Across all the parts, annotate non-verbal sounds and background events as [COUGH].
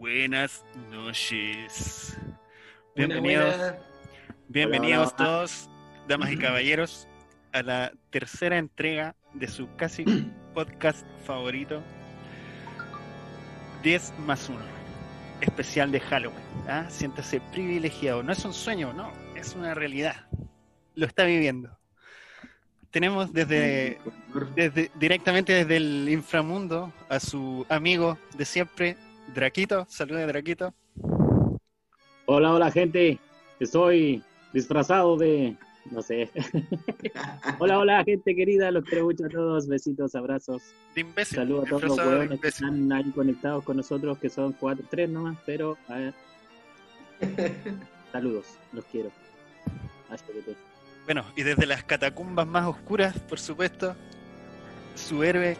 Buenas noches. Buena, Bienvenidos, buena. bienvenidos Hola, hola. todos, damas y [CLEARS THROAT] caballeros, a la tercera entrega de su casi [CLEARS THROAT] podcast favorito, 10 más 1, especial de Halloween. ¿ah? Siéntase privilegiado. No es un sueño, no, es una realidad. Lo está viviendo. Tenemos desde, [CLEARS THROAT] desde directamente desde el inframundo a su amigo de siempre, Draquito. Salude, Draquito. Hola, hola gente. Estoy disfrazado de, no sé. [LAUGHS] hola, hola gente querida. Los quiero mucho a todos. Besitos, abrazos. De imbécil. Saludos a todos los huevones que están ahí conectados con nosotros, que son cuatro, tres nomás, pero a ver. [LAUGHS] Saludos, los quiero. Bueno, y desde las catacumbas más oscuras, por supuesto, su héroe,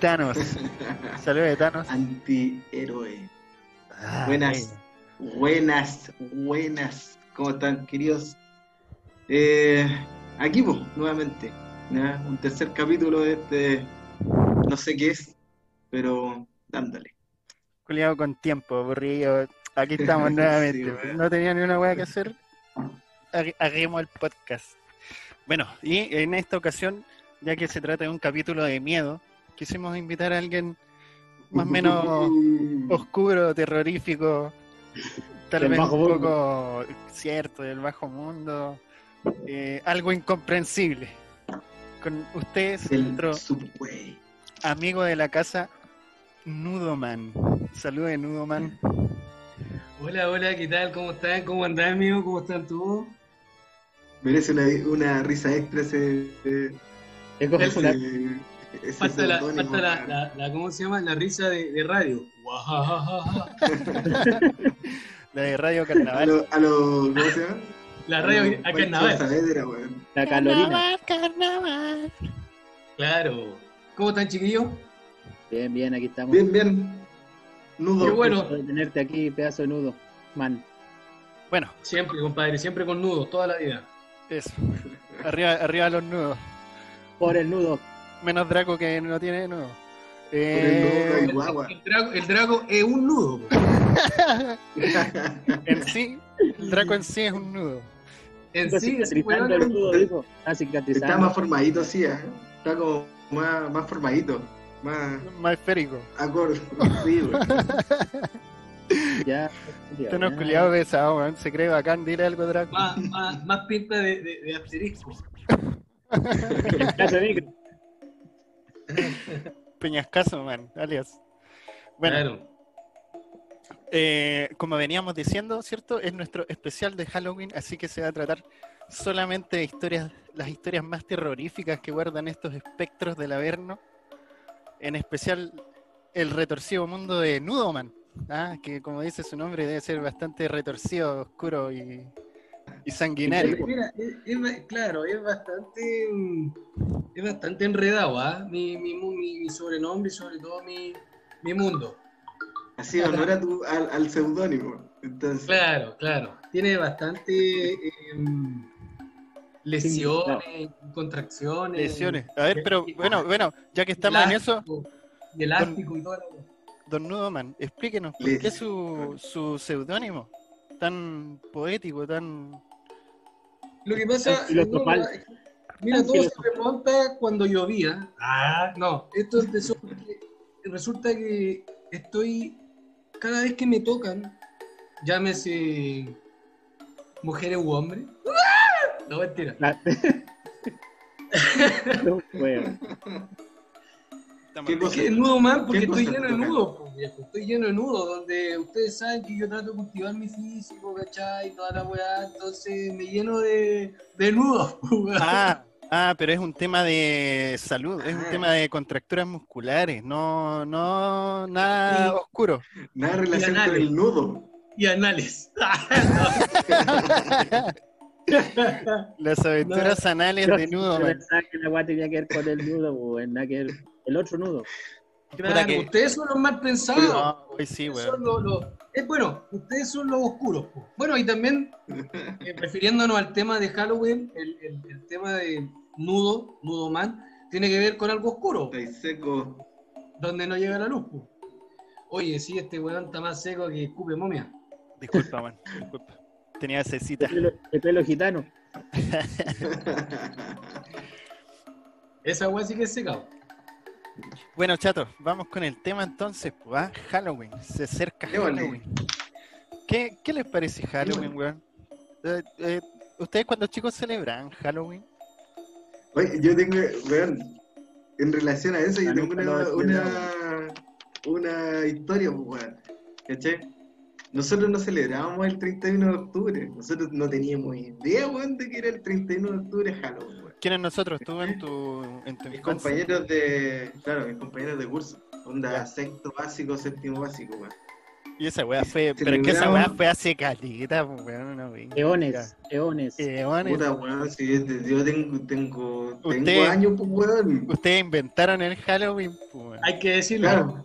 Thanos. [LAUGHS] Saludos de Thanos. Antihéroe. Ah, Buenas, buenas, buenas. ¿Cómo están, queridos? Eh, aquí, pues, nuevamente. Un tercer capítulo de este. No sé qué es, pero dándole. Culiado con tiempo, aburrido. Aquí estamos [LAUGHS] nuevamente. Sí, no tenía ni una hueá que hacer. Hag- Hagamos el podcast. Bueno, y en esta ocasión, ya que se trata de un capítulo de miedo, quisimos invitar a alguien más o [LAUGHS] menos oscuro, terrorífico, tal Del vez un mundo. poco cierto, del bajo mundo, eh, algo incomprensible. Con ustedes, El nuestro Subway. amigo de la casa, Nudoman. Salude, Nudoman. Hola, hola, ¿qué tal? ¿Cómo están? ¿Cómo andan, amigo? ¿Cómo están todos? Merece una, una risa extra ese. ese, Es ese Falta la, falta la, la, la- ¿cómo se llama? La risa de, de radio. [LAUGHS] La de Radio A Carnaval. lo, a lo- ¿Cómo se llama? La radio lo a Pancho carnaval. Saavedra, la calorina. carnaval. Claro. ¿Cómo están, chiquillos? Bien, bien, aquí estamos. Bien, bien. Nudo. Qué bueno. De tenerte aquí, pedazo de nudo. Man. Bueno, Siempre, compadre, siempre con nudos, toda la vida. eso. Arriba, arriba los nudos. Por el nudo. Menos Draco que no tiene nudo. El nudo Eh, El, drago, el drago es un nudo. [LAUGHS] en sí, el Draco en sí es un nudo. En Está sí, cicatrizando weón el es un nudo, dijo. Está más formadito, sí, ¿eh? Está como más, más formadito. Más Más esférico. acorde. [LAUGHS] Sí. Ya. Este no es culiado pesado, weón. Se cree bacán. Dile algo, Draco. Más, más, más pinta de, de, de asterisco. [LAUGHS] Caso de micro. Peñascaso, man. Alias. Bueno, Claro. Eh, como veníamos diciendo, ¿cierto? Es nuestro especial de Halloween, así que se va a tratar solamente de historias, las historias más terroríficas que guardan estos espectros del Averno. En especial el retorcido mundo de Nudoman, ¿ah? que como dice su nombre debe ser bastante retorcido, oscuro y, y sanguinario. Mira, es, claro, es bastante mm, es bastante enredado, ¿ah? Mi, mi, mi, mi sobrenombre y sobre todo mi, mi mundo. Así honor a tu, al, al seudónimo. Entonces, Claro, claro. Tiene bastante eh, mm, lesiones, contracciones. Lesiones. A ver, pero bueno, bueno, ya que estamos en eso, elástico, y elástico y todo. don Nudoman, explíquenos por qué su, su seudónimo tan poético, tan Lo que pasa, mira, todo se remonta cuando llovía. Ah, no, esto es de eso porque resulta que estoy, cada vez que me tocan, llámese mujeres u hombres. ¡Ah! No, mentira. La- [LAUGHS] No, weón. ¿Qué cosa? El nudo man, porque ¿Qué estoy lleno de nudos, pues, viejo. Estoy lleno de nudos, donde ustedes saben que yo trato de cultivar mi físico, ¿cachai? Toda la weá, entonces me lleno de, de nudos, [LAUGHS] pues. Ah, ah, pero es un tema de salud, es un Ah. tema de contracturas musculares, no, no, nada oscuro. nada de relación con el nudo. Y anales. [LAUGHS] [LAUGHS] Las aventuras anales de nudo, yo pensaba que la weá tenía que ver con el nudo, weón. Nada que ver. El otro nudo. Claro, que- ustedes son los mal pensados. No, hoy sí, son los- los- eh, bueno, ustedes son los oscuros. po. Bueno, y también, [LAUGHS] eh, refiriéndonos al tema de Halloween, el, el- el tema de nudo, nudo man, tiene que ver con algo oscuro, Está ahí seco. donde no llega la luz. po. Oye, sí, este weón está más seco que escupe momia. Disculpa, man. Disculpa. Tenía esa cita. El pelo, el pelo gitano. [LAUGHS] Esa weá sí que es secado. Bueno, chato, vamos con el tema entonces. Pues, ¿ah? Halloween. Se acerca. Halloween. ¿Qué, ¿Qué les parece Halloween, weón? Eh, eh, ¿Ustedes cuando chicos celebran Halloween? Oye, yo tengo, weón, en relación a eso, yo tengo una, una, una historia, pues, weón. ¿Cachai? Nosotros no celebrábamos el 31 de octubre. Nosotros no teníamos idea, weón, de que era el 31 de octubre Halloween. ¿Quiénes nosotros? ¿Tú en tu, en tu Mis infancia? compañeros de, claro, mis compañeros de curso. Onda Ya. sexto básico, séptimo básico, weón. Y esa weá fue. Pero es que esa weá fue hace calita, pues, weón. No, venga. Eones, eones. Eones. Puta, weón, si yo, te- yo tengo, tengo, tengo años, pues, weón. Ustedes inventaron el Halloween, pues, weón. Hay que decirlo. Claro.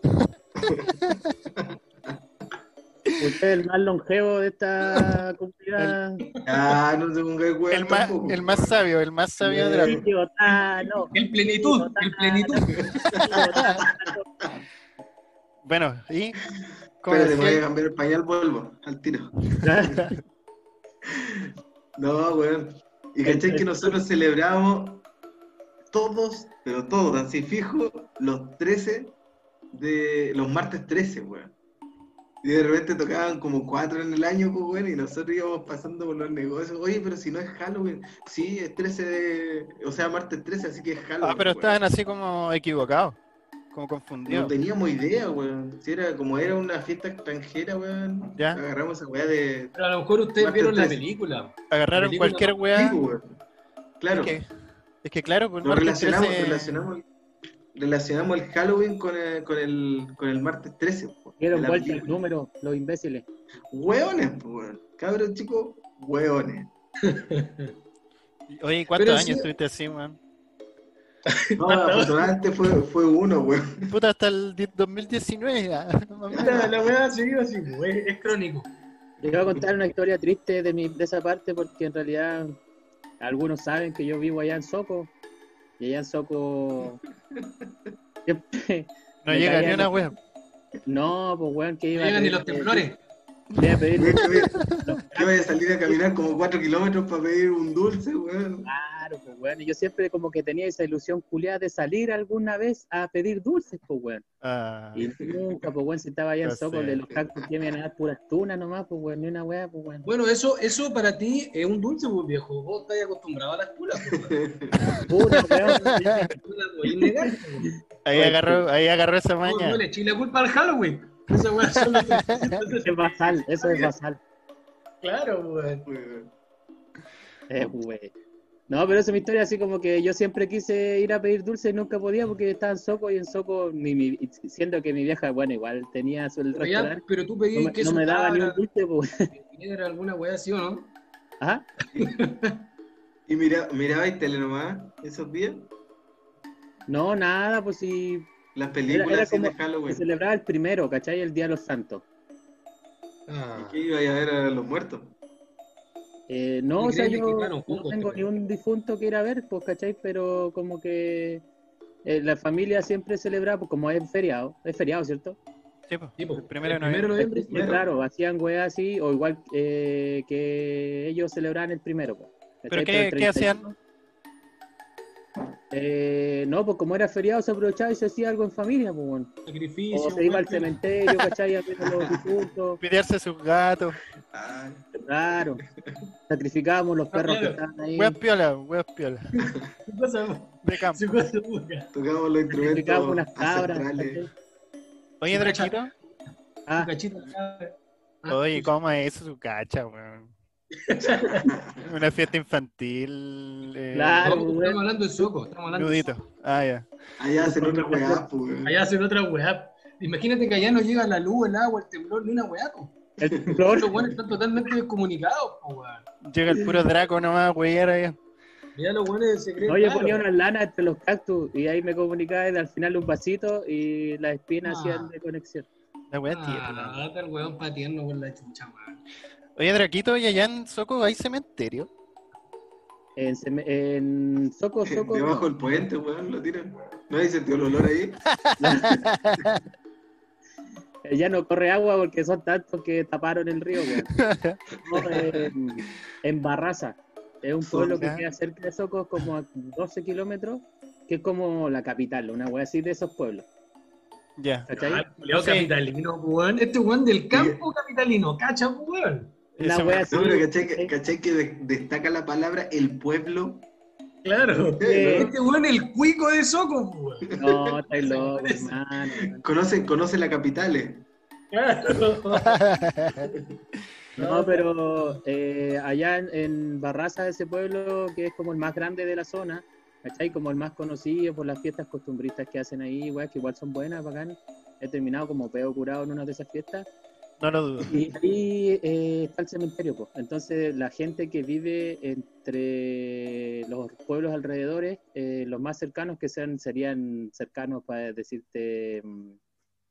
[LAUGHS] [LAUGHS] Usted es el más longevo de esta [LAUGHS] comunidad. Ah, no te pongas weón El más, el más sabio, el más sabio de la Sí. Tío Tano. El plenitud, el plenitud. Bueno, y. ¿cómo Espérate, voy a cambiar el pañal, vuelvo al tiro. [LAUGHS] No, weón. Y cachai que nosotros celebramos todos, pero todos, así fijo, los 13 de los martes 13, weón. Y de repente tocaban como cuatro en el año, pues, weón, y nosotros íbamos pasando por los negocios. Oye, pero si no es Halloween, sí, es 13 de. O sea, martes 13, así que es Halloween. Ah, pero estaban así como equivocados, como No confundidos. teníamos idea, weón. Si era como era una fiesta extranjera, weón. Ya. Agarramos esa weá de. Pero a lo mejor ustedes vieron la 13. película. Agarraron película- cualquier weá. Sí, weón. Claro. Es que, es que claro, pues Nos martes relacionamos, 13 relacionamos, relacionamos el Halloween con el, con el, con el martes 13. po, Dieron vuelta el número, los imbéciles. Hueones, weón. Cabros chicos, hueones. Oye, ¿cuántos Pero años sí- estuviste así, man? [LAUGHS] No, afortunadamente fue, fue uno, weón. Puta, hasta el di- 2019 ya. [LAUGHS] La, la weá se iba así, pues, es, es crónico. Les voy a contar una historia triste de, mi, de esa parte porque en realidad algunos saben que yo vivo allá en Soco y allá en Soco [LAUGHS] siempre- No llega ni una wea. no, pues weón que No iba a llegan ni los temblores. Iba a pedir- Weón, que voy- voy a salir a caminar como 4 kilómetros para pedir un dulce, weón. Claro, pues weón, y yo siempre como que tenía esa ilusión culiada de salir alguna vez a pedir dulces, pues weón. Ah, Y nunca, pues weón, si estaba allá en No Soco, de los cactus que me iban a dar puras tunas nomás, pues weón, ni una weá, pues weón. Bueno, eso, eso para ti es un dulce, pues, viejo. Vos estás acostumbrado a las culas, pues. Weón. Negar, pues. ahí agarró, ahí agarró esa No, maña. no le eché la culpa al Halloween. [LAUGHS] Esa weá Es basal, eso es basal. Claro, weón. Weón. Eh, güey. No, pero esa es mi historia, así como que yo siempre quise ir a pedir dulce y nunca podía porque estaba en Soco y en Soco, mi, mi- siendo que mi vieja, bueno, igual tenía su el Pero, ya, pero tú no me, que no me daba ni un dulce, pues. [LAUGHS] era alguna weá así o no. Ajá. Y mira, mirabais tele nomás esos días. No, nada, pues si Las películas era de como- se Halloween. celebraba el primero, ¿cachai? El Día de los Santos. Ah. ¿Qué iba a ver a los muertos? Eh, no, ¿Y o sea, yo no tengo te ni un difunto que ir a ver, pues, ¿cachai? Pero como que eh, la familia siempre celebraba, pues como es feriado, es feriado, ¿cierto? Sí, po, Sí, po. el primero de El primero noviembre. de Entonces, primero. claro, hacían weas así, o igual eh, que ellos celebraban el primero. pues, ¿Pero qué, el qué hacían? 31, Eh, no, pues como era feriado se aprovechaba y se hacía algo en familia, pues bueno. Sacrificio. O se iba al cementerio, ¿cachai? A ver a los [LAUGHS] difuntos, Pidearse sus gatos. Ah, claro. Sacrificábamos los perros que estaban ahí. Weas piola, weas piola. [LAUGHS] Su cosa- De campo. su cosa buena. tocamos los Sacrificábamos instrumentos unas cabras. Oye. Su Ah, cachito. Ah, Oye, ¿cómo es eso su cacha, weón? [LAUGHS] Una fiesta infantil. Eh, Claro. no, estamos hablando de soco. Estamos hablando de. Ah, ya. Allá hacen otra weá, pues. Allá hacen otra weá. Imagínate que allá no llega la luz, el agua, el temblor, ni una weá. el temblor. Los [LAUGHS] weones están totalmente descomunicados, po, weón. Llega el puro Draco nomás, weón. allá. Ya los weones se creen. No, yo claro. ponía una lana entre los cactus y ahí me comunicaba y al final un vasito y las espinas Ah. hacían de conexión. La wea tierna. Ah, el weón pateando con la chucha, weón. Oye, Draquito, ¿y allá en Soco hay cementerio? En, Seme- en Soco, [LAUGHS] Soco. Debajo del puente, weón, lo tiran. ¿No hay sentido el olor ahí? [LAUGHS] Ya no corre agua porque son tantos que taparon el río, weón. [LAUGHS] En, en Barraza. Es un pueblo que queda cerca de Socos, como a 12 kilómetros, que es como la capital, una wea así de esos pueblos. Ya. ¿Cachai? Ah, Sí. capitalino, weón. Este weón del campo capitalino, cacha, weón. Ese wea. No, pero ¿cachai, que- destaca la palabra el pueblo? Claro. Eh, Este weón el cuico de Soco, weón. No, estáis [LAUGHS] loco, hermano. Conoce, conoce la capital. eh. Claro. [LAUGHS] No, pero eh, allá en, en Barraza, ese pueblo que es como el más grande de la zona, ¿cachai? Como el más conocido por las fiestas costumbristas que hacen ahí, weá, que igual son buenas, bacán. He terminado como peo curado en una de esas fiestas. No lo dudo. Y ahí eh, está el cementerio, pues. Entonces, la gente que vive entre los pueblos alrededores, eh, los más cercanos que sean, serían cercanos para decirte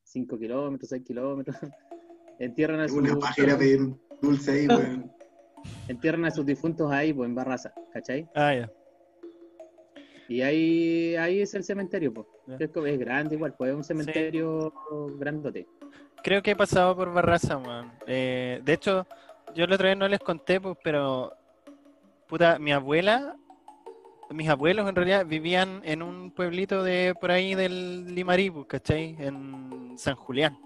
5 kilómetros, 6 kilómetros, [LAUGHS] entierran a, Una sus, pajera pedir dulce ahí, weón. [LAUGHS] entierran a sus difuntos ahí, pues, en Barraza, ¿cachai? Ah, ya. Y ahí, ahí es el cementerio, pues. Es grande igual, pues es un cementerio grandote. Creo que he pasado por Barraza, weón. Eh, de hecho, yo la otra vez no les conté, pues, pero. Puta, mi abuela. Mis abuelos en realidad vivían en un pueblito de por ahí del Limarí, pues, ¿cachai? En San Julián.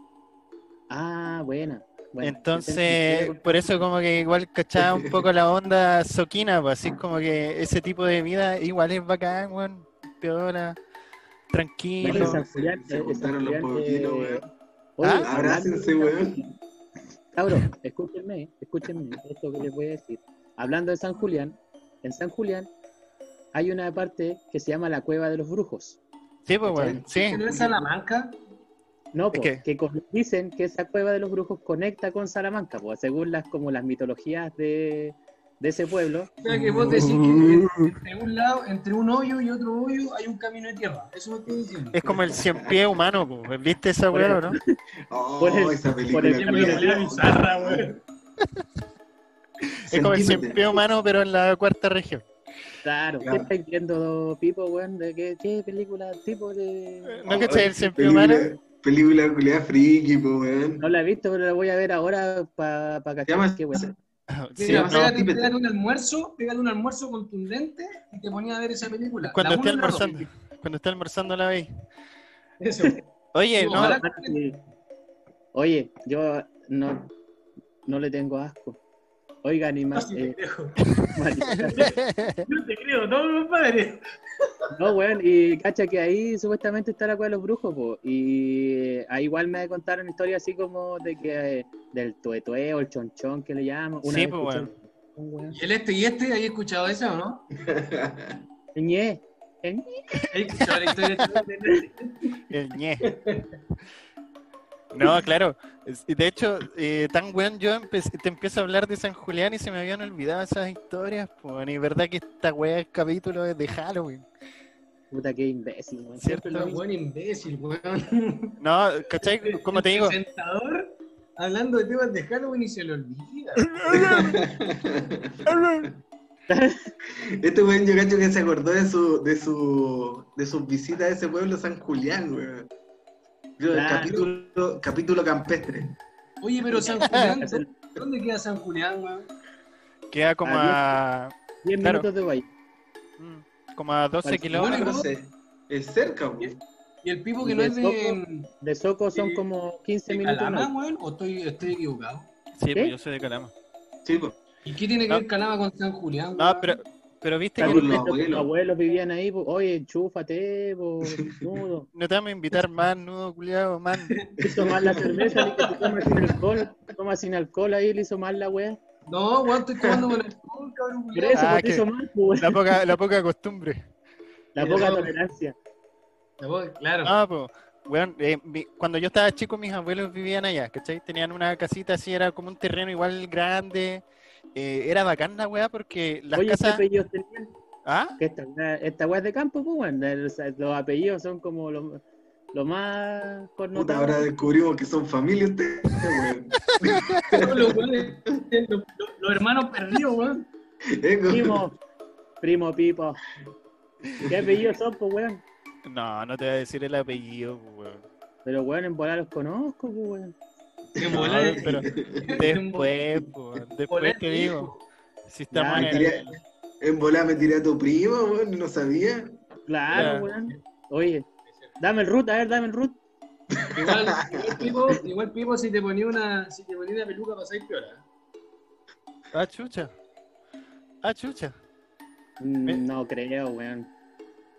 Ah, buena. buena. Entonces, por eso como que igual cachaba un poco la onda soquina, pues así como que ese tipo de vida igual es bacán, weón, piola, Bueno, tranquilo. en San Julián, Se San juntaron los pueblitos, eh, weón. Oye, Ah, abrácense, hablando de weón. Cabros, escúchenme, escúchenme esto que les voy a decir. Hablando de San Julián, en San Julián hay una parte que se llama la Cueva de los Brujos. Sí, pues weón, sí. ¿No es Salamanca? No, ¿Es po, qué? que con- dicen que esa Cueva de los Brujos conecta con Salamanca, pues, según las como las mitologías de, de ese pueblo. O sea que vos decís que entre un lado, entre un hoyo y otro hoyo hay un camino de tierra. Eso me estoy diciendo. Es como el cien pie humano, pues, ¿viste esa Por weá, no? [LAUGHS] Oh, Por el- esa por película. el camino. bizarra, weón. [LAUGHS] Es como el cien pie humano, pero en la cuarta región. Claro, Claro. ¿qué estáis viendo, Pipo, weón? ¿De qué, qué película tipo de...? ¿No Oh, cachai el cien pie humano? película, culiada friki, weón. No la he visto, pero la voy a ver ahora para pa cachar qué weón. [LAUGHS] Sí, Mira, no, pégate, típete. pégate un almuerzo, pégate un almuerzo contundente y te ponía a ver esa película. cuando esté almorzando, cuando esté almorzando la veis. Eso. [LAUGHS] Oye, no, ojalá. Oye, yo no, no le tengo asco. Oigan, y más... Eh, [LAUGHS] [LAUGHS] No te creo, no, compadre. No, weón, y cacha que ahí supuestamente está la cueva de los brujos, po, y ahí igual me contaron historias así como de que eh, del tuetue o el chonchón que le llaman. Una Sí, pues, weón, ¿Y el este y este? ¿Hay escuchado esa o no? [LAUGHS] el ñe, el ñe. ¿Hay escuchado la historia de el ñe. No, claro. De hecho, eh, tan weón, yo te empiezo a hablar de San Julián y se me habían olvidado esas historias, pues, y verdad que esta weá es capítulo es de Halloween. Puta, qué imbécil, weón. Cierto. Siempre lo buen imbécil, weón. No, ¿cachai? Como te digo, presentador hablando de temas de Halloween y se le olvida. [LAUGHS] Este weón yo cacho que se acordó de su, de su, de sus visitas a ese pueblo San Julián, weón. Yo, el Claro. capítulo, capítulo campestre. Oye, pero San [LAUGHS] Julián, ¿dónde queda San Julián, weón? queda como a, 10 Claro. minutos de Bahía. mm, como a 12 Parece- kilómetros. Es cerca, weón. Y el pipo que no ¿De es de, De Soco son como 15 de minutos. Calama, weón, o estoy, estoy equivocado. Sí, ¿Qué? pues yo soy de Calama. Sí, pues. ¿Y qué tiene que No. ver Calama con San Julián? No, pero, pero viste que Los los abuelos. abuelos vivían ahí, po, oye, enchúfate, po, nudo. [LAUGHS] no te vamos a invitar más, nudo culiado, man. [LAUGHS] Hizo mal la cerveza, que tomas sin alcohol, tomas sin alcohol ahí, le hizo mal la wea. No, weón, estoy tomando con alcohol, cabrón. Eso, Ah, te que- hizo mal. La poca, la poca costumbre. La poca tolerancia. La Claro. Ah, pues, weón, eh, mi- cuando yo estaba chico, mis abuelos vivían allá, ¿cachai? Tenían una casita así, era como un terreno igual grande. Eh, era bacán la weá porque las Oye, ¿qué casas. apellidos tenían? ¿Ah? Que esta, esta wea es de campo, pues, weón. El- Los apellidos son como lo, lo más Puta, connotados. ahora descubrimos que son familia ustedes, weón. [LAUGHS] Los, los, los- los hermanos perdidos, weón. Primo, primo Pipo. ¿Qué apellidos son, pues, weón? No, no te voy a decir el apellido, pues, weón. Pero weón, en volar los conozco, pues, weón. [LAUGHS] En No, volar- pero [LAUGHS] después, po, después te digo. Si estamos en el- tiré- en volada me tiré a tu primo, weón, no sabía. Claro, weón. Oye, dame el root, a ver, dame el root. Igual, [LAUGHS] igual, Pipo, igual Pipo, si te ponía una, si te ponía una peluca pasáis piola. Ah, chucha. Ah, chucha. Mm, No creo, weón.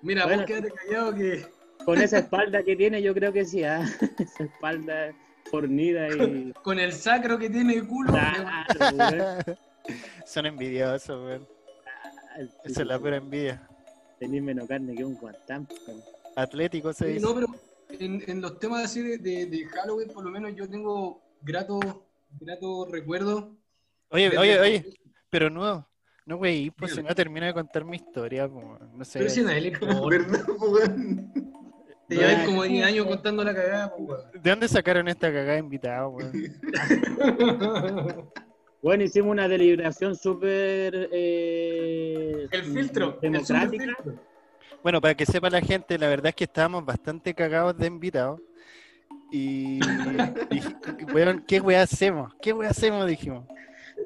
Mira, Bueno. vos quédate callado que Con esa espalda que tiene, yo creo que sí, ah. Esa espalda fornida y. [LAUGHS] con el sacro que tiene el culo. Claro. Son envidiosos, weón. Esa es la pura envidia. Tenés menos carne que un guantán. Atlético se dice. no, pero en, en los temas así de, de, de Halloween, por lo menos yo tengo gratos grato recuerdos. Oye, oye, oye, pero no, no, güey, pues si no termino de contar mi historia, po, no sé. Pero si nadie le. Te lleváis como 10 años contando la cagada, pues, weón. ¿De dónde sacaron esta cagada de invitado, weón? [LAUGHS] Bueno, hicimos una deliberación súper. eh, El filtro. el Democrática. Bueno, para que sepa la gente, la verdad es que estábamos bastante cagados de invitados. Y, y, [LAUGHS] weón, ¿qué weá hacemos? ¿Qué weá hacemos? Dijimos.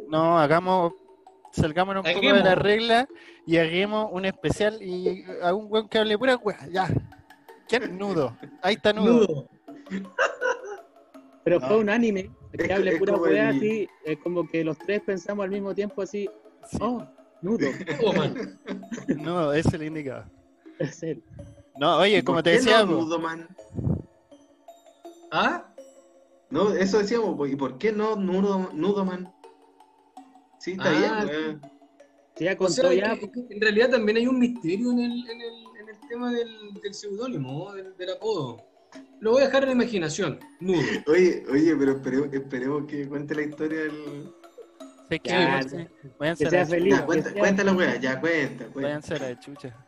No, hagamos, salgamos un poco de la regla y hagamos un especial y a un weón que hable pura weá, ya. ¿Quién? Nudo. Ahí está nudo. Nudo. Pero No. fue un anime. Es Que hable es pura como weá el- así. Es como que los tres pensamos al mismo tiempo así. Sí, Oh, nudo. [LAUGHS] Oh, man. nudo, ese es el indicado. Es él. No, oye, ¿Y como te decía, no, Nudo Man? ¿Ah? No, eso decíamos, ¿y por qué no Nudo, Nudo Man? Sí, está Ah, bien, weón. Sí, ya O contó sea, ya. en realidad también hay un misterio en el, en el, en el tema del, del seudónimo, del, del apodo. Lo voy a dejar en la imaginación. Nudo. Oye, oye, pero esperemos, esperemos que cuente la historia del. sé que Ya, que a sea la feliz. Ya, cuenta, cuenta la weá, ya, cuenta, cuenta. váyanse a la chucha.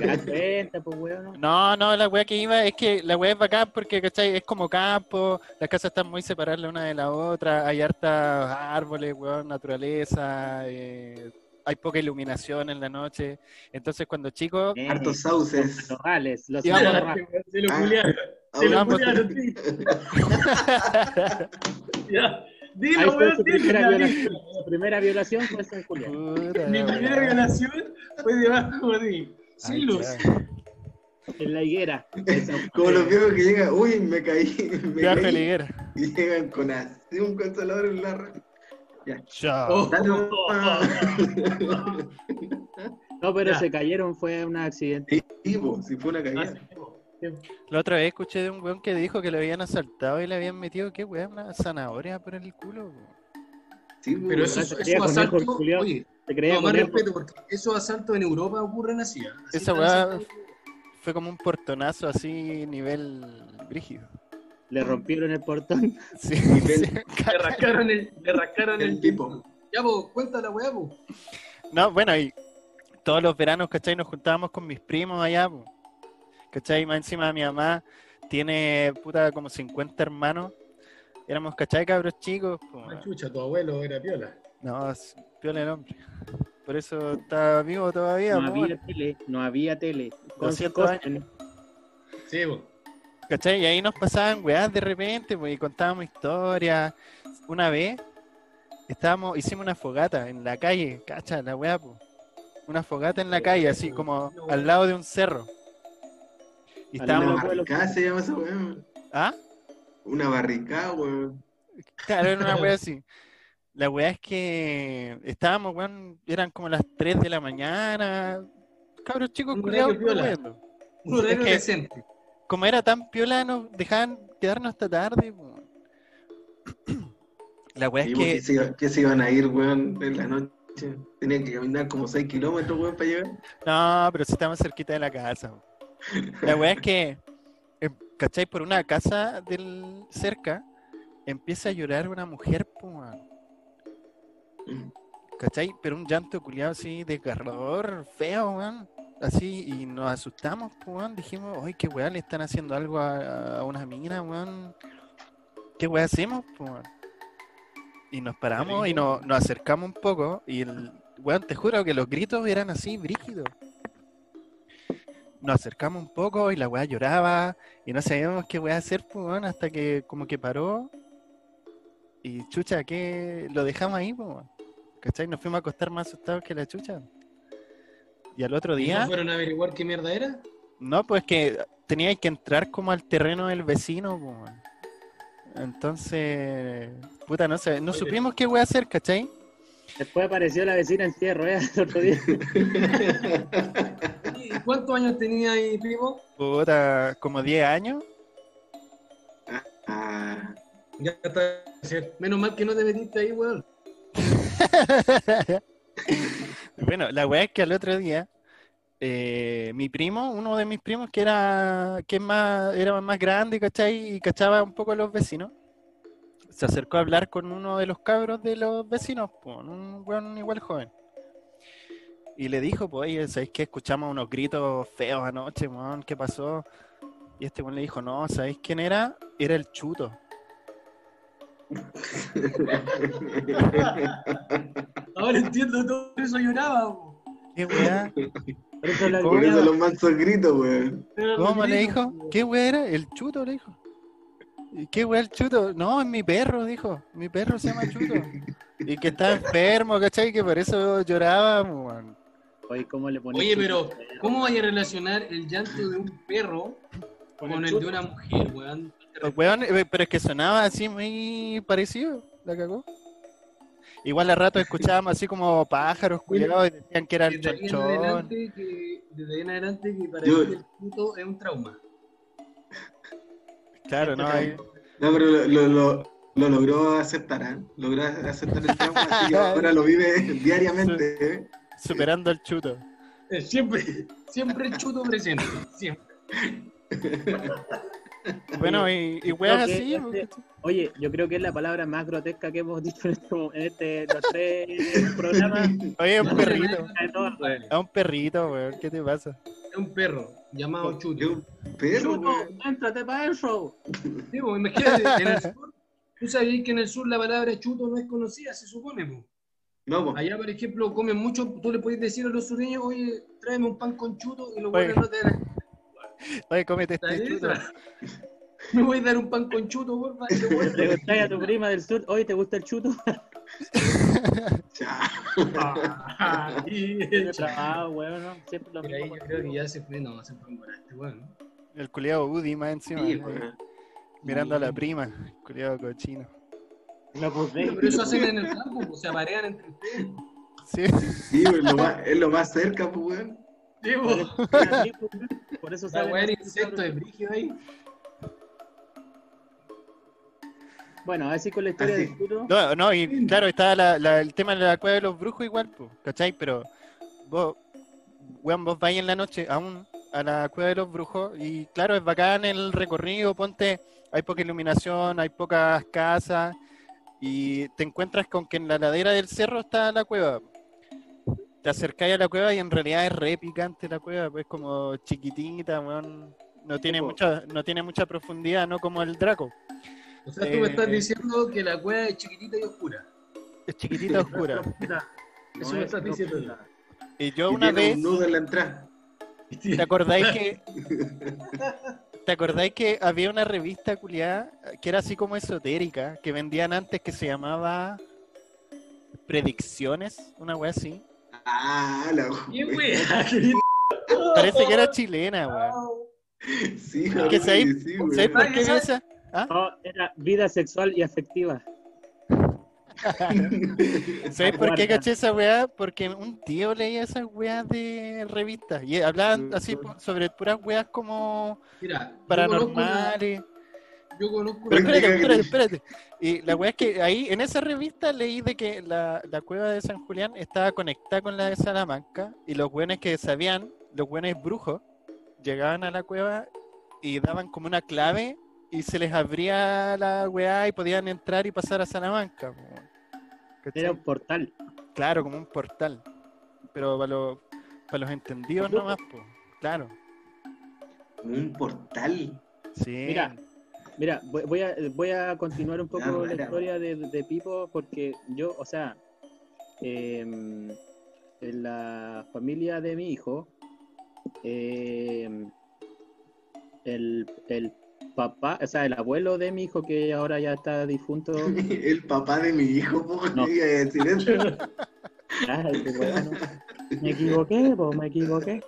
Ya cuenta, pues weón. No, no, la weá que iba es que la weá es bacán porque, ¿cachai? Es como campo, las casas están muy separadas la una de la otra, hay hartas árboles, weón, naturaleza, eh, hay poca iluminación en la noche. Entonces, cuando chicos, Eh, Hartos sauces. Los nogales, los. Se lo Ah. culiaron. Ah, Se lo Vamos. culiaron, sí. [LAUGHS] Dilo, weón, dilo, primera violación. dilo. La primera violación fue San Julián. Mi primera violación fue debajo de. Sin Ay, luz. ya. En la higuera. Como los viejos que llegan, uy, me caí, me Viaje caí. Y llegan con así un consolador en la red. Chao. Oh. Dale, mamá. [LAUGHS] No, pero Ya. se cayeron, fue un accidente. Sí, si fue una Ah, caída. sí, po. La otra vez escuché de un weón que dijo que le habían asaltado y le habían metido, ¿qué weón? Una zanahoria por el culo. weón. Sí, Pero eso, conejo el asaltos, culiao. oye, no, más respeto, porque esos asaltos en Europa ocurren así. ¿ah? Así Esa weá fue como un portonazo así, nivel brígido. Le rompieron el portón. [LAUGHS] Sí. Le rascaron el, le rascaron el, El tipo. Ya, pues, cuenta la weá, pues. No, bueno, y todos los veranos, ¿cachai? Nos juntábamos con mis primos allá, po. ¿cachai? Más encima mi mamá tiene, puta, como 50 hermanos. Éramos, ¿cachai? Cabros chicos. po. Ah, chucha, tu abuelo era piola. No, piola el hombre. Por eso está vivo todavía, No po, había tele, no había tele. Con 200 cosas- Sí, pues. ¿Cachai? Y ahí nos pasaban weás de repente, pues, y contábamos historias. Una vez estábamos, hicimos una fogata en la calle, cacha, la weá, pues. Una fogata en la calle, así como al lado de un cerro. Y estábamos, lado. barricada se llama esa weá. ¿ah? Una barricada, weón. Claro, era una weá [LAUGHS] así. La weá es que estábamos, weón, eran como las 3 de la mañana. Cabros chicos, culiados. Un horario decente. Como era tan piola, nos dejaban quedarnos hasta tarde, po. [CLEARS THROAT] La weá Sí, es que que se, que se iban a ir, weón, en la noche. Tenían que caminar como 6 kilómetros, weón, para llegar. No, pero sí estamos cerquita de la casa. po. La weá es que, em, ¿cachai? Por una casa del cerca, empieza a llorar una mujer, weón. ¿cachai? Pero un llanto culiado así, desgarrador, feo, weón. Así, y nos asustamos, po, weón. Dijimos, ay, qué weá, le están haciendo algo a, a una mina, weón. ¿Qué weá hacemos, po, weón? Y nos paramos y nos, nos acercamos un poco, y el weón, te juro que los gritos eran así, brígidos. nos acercamos un poco y la weá lloraba y no sabíamos qué weá hacer, pues, hasta que como que paró y chucha, que lo dejamos ahí, pues, weón. ¿cachai? Nos fuimos a acostar más asustados que la chucha. Y al otro ¿Y día, no fueron a averiguar qué mierda era? no, pues que teníais que entrar como al terreno del vecino, pues. Entonces, puta, no sé, no Oye. supimos qué weá hacer, ¿cachai? Después apareció la vecina en de ruedas [LAUGHS] el otro día. [LAUGHS] ¿Y cuántos años tenía ahí, primo? Puta, como 10 años. Ah, Ya está. Menos mal que no te metiste ahí, weón. [LAUGHS] Bueno, la weá es que al otro día, eh, mi primo, uno de mis primos que era, que más, era más grande, ¿cachai? Y cachaba un poco a los vecinos, se acercó a hablar con uno de los cabros de los vecinos, pues, un weón igual joven. Y le dijo, pues, oye, ¿sabéis que escuchamos unos gritos feos anoche, weón? ¿Qué pasó? Y este weón le dijo, no, ¿sabéis quién era? Era el chuto. [LAUGHS] Ahora entiendo todo eso lloraba. ¿Qué weá? Por eso la Por eso los mansos gritos, weón. ¿Cómo le dijo? ¿Qué weá era? ¿El chuto le dijo? ¿Y qué weá el chuto? No, es mi perro, dijo. Mi perro se llama chuto. Y que está enfermo, ¿cachai? Que por eso lloraba, weón. Oye, ¿cómo le Oye, pero ¿cómo vaya a relacionar el llanto de un perro Con con el el de una mujer, weón? Weón, eh, pero es que sonaba así muy parecido, la cagó. Igual a rato escuchábamos así como pájaros culiados y decían que era el Desde ahí en chonchón. adelante, que, desde ahí en adelante que para Yo- mí el puto es un trauma. Claro, no, ahí- No, pero lo, lo, lo- lo logró aceptar, ¿eh? Logró aceptar el trauma, así que [LAUGHS] ahora lo vive diariamente, ¿eh? superando el chuto. Eh, Siempre, siempre el chuto presente, siempre. [LAUGHS] [LAUGHS] Bueno, y, y weas así, este-. Oye, yo creo que es la palabra más grotesca que hemos dicho en, este, en este, los tres programas. [LAUGHS] Oye, un perrito. A un perrito, weón, ¿qué te pasa? Es un perro llamado Es chuto. un perro, Chuto, weón. éntrate para. Digo, imagínate, en el [LAUGHS] sur, tú sabías que en el sur la palabra chuto no es conocida, se supone, po. No, po. Allá, por ejemplo, comen mucho, tú le puedes decir a los sureños, oye, tráeme un pan con chuto, y los Oye. buenos no te dan Oye, cómete este chuto. [LAUGHS] Me voy a dar un pan con chuto, porfa. Le preguntáis a tu prima del sur, oye, ¿te gusta el chuto? [LAUGHS] [LAUGHS] Chao. Ah, weón, no, siempre lo ahí mismo. yo creo que ya se fue, no, se fue en este weón. El culiado Udi más encima. Sí, mirando a la prima. Culiado cochino. Lo puse. Pero eso hacen en el campo, pues se aparean entre ustedes. Sí. Sí, weón, lo más- es lo más cerca, pues, weón. Sí. Por eso [LAUGHS] La de esos insecto de brígido ahí. Bueno, así con la historia Así. del chuto. No, no, y claro, estaba la- la- el tema de la cueva de los brujos igual, pues, ¿cachai? Pero vos, weón, vos vais en la noche aún a la cueva de los brujos y claro, es bacán el recorrido, ponte, hay poca iluminación, hay pocas casas y te encuentras con que en la ladera del cerro está la cueva. Te acercáis a la cueva y en realidad es re picante la cueva, pues como chiquitita, weón. No tiene mucha, no tiene mucha profundidad, no como el Draco. O sea, tú me estás Eh, diciendo que la cueva es chiquitita y oscura. Es chiquitita [LAUGHS] oscura. Eso me estás diciendo. Y yo Y una vez, un nudo en la entrada. ¿te acordáis que [LAUGHS] ¿Te acordáis que había una revista culiada que era así como esotérica, que vendían antes que se llamaba Predicciones, una wea así? Ah, la [LAUGHS] ¿Qué weón. wea? [LAUGHS] Parece que era chilena, weón. Sí, que weón, sabéis- sí, weón. ¿Sabes por qué vi esa? No, era vida sexual y afectiva. ¿Sabes por qué caché esa weá? Porque un tío leía esas weas de revistas y hablaban así sobre puras weas como Mira, paranormales. Yo conozco Pero una- espérate, espérate, espérate. Y la weá es que ahí, en esa revista, leí de que la, la cueva de San Julián estaba conectada con la de Salamanca y los weones que sabían, los weones brujos, llegaban a la cueva y daban como una clave y se les abría la weá y podían entrar y pasar a Salamanca. ¿Cachai? Era un portal. Claro, como un portal. Pero para los, para los entendidos nomás, pues. Claro. Un portal. Sí. Mira, mira, voy a, voy a continuar un poco la historia de, de Pipo porque yo, o sea, em, en la familia de mi hijo, eh, el, el papá, o sea, el abuelo de mi hijo que ahora ya está difunto. [LAUGHS] El papá de mi hijo, po, No. [LAUGHS] iba a decir eso. Ay, qué bueno. Me equivoqué, po, me equivoqué.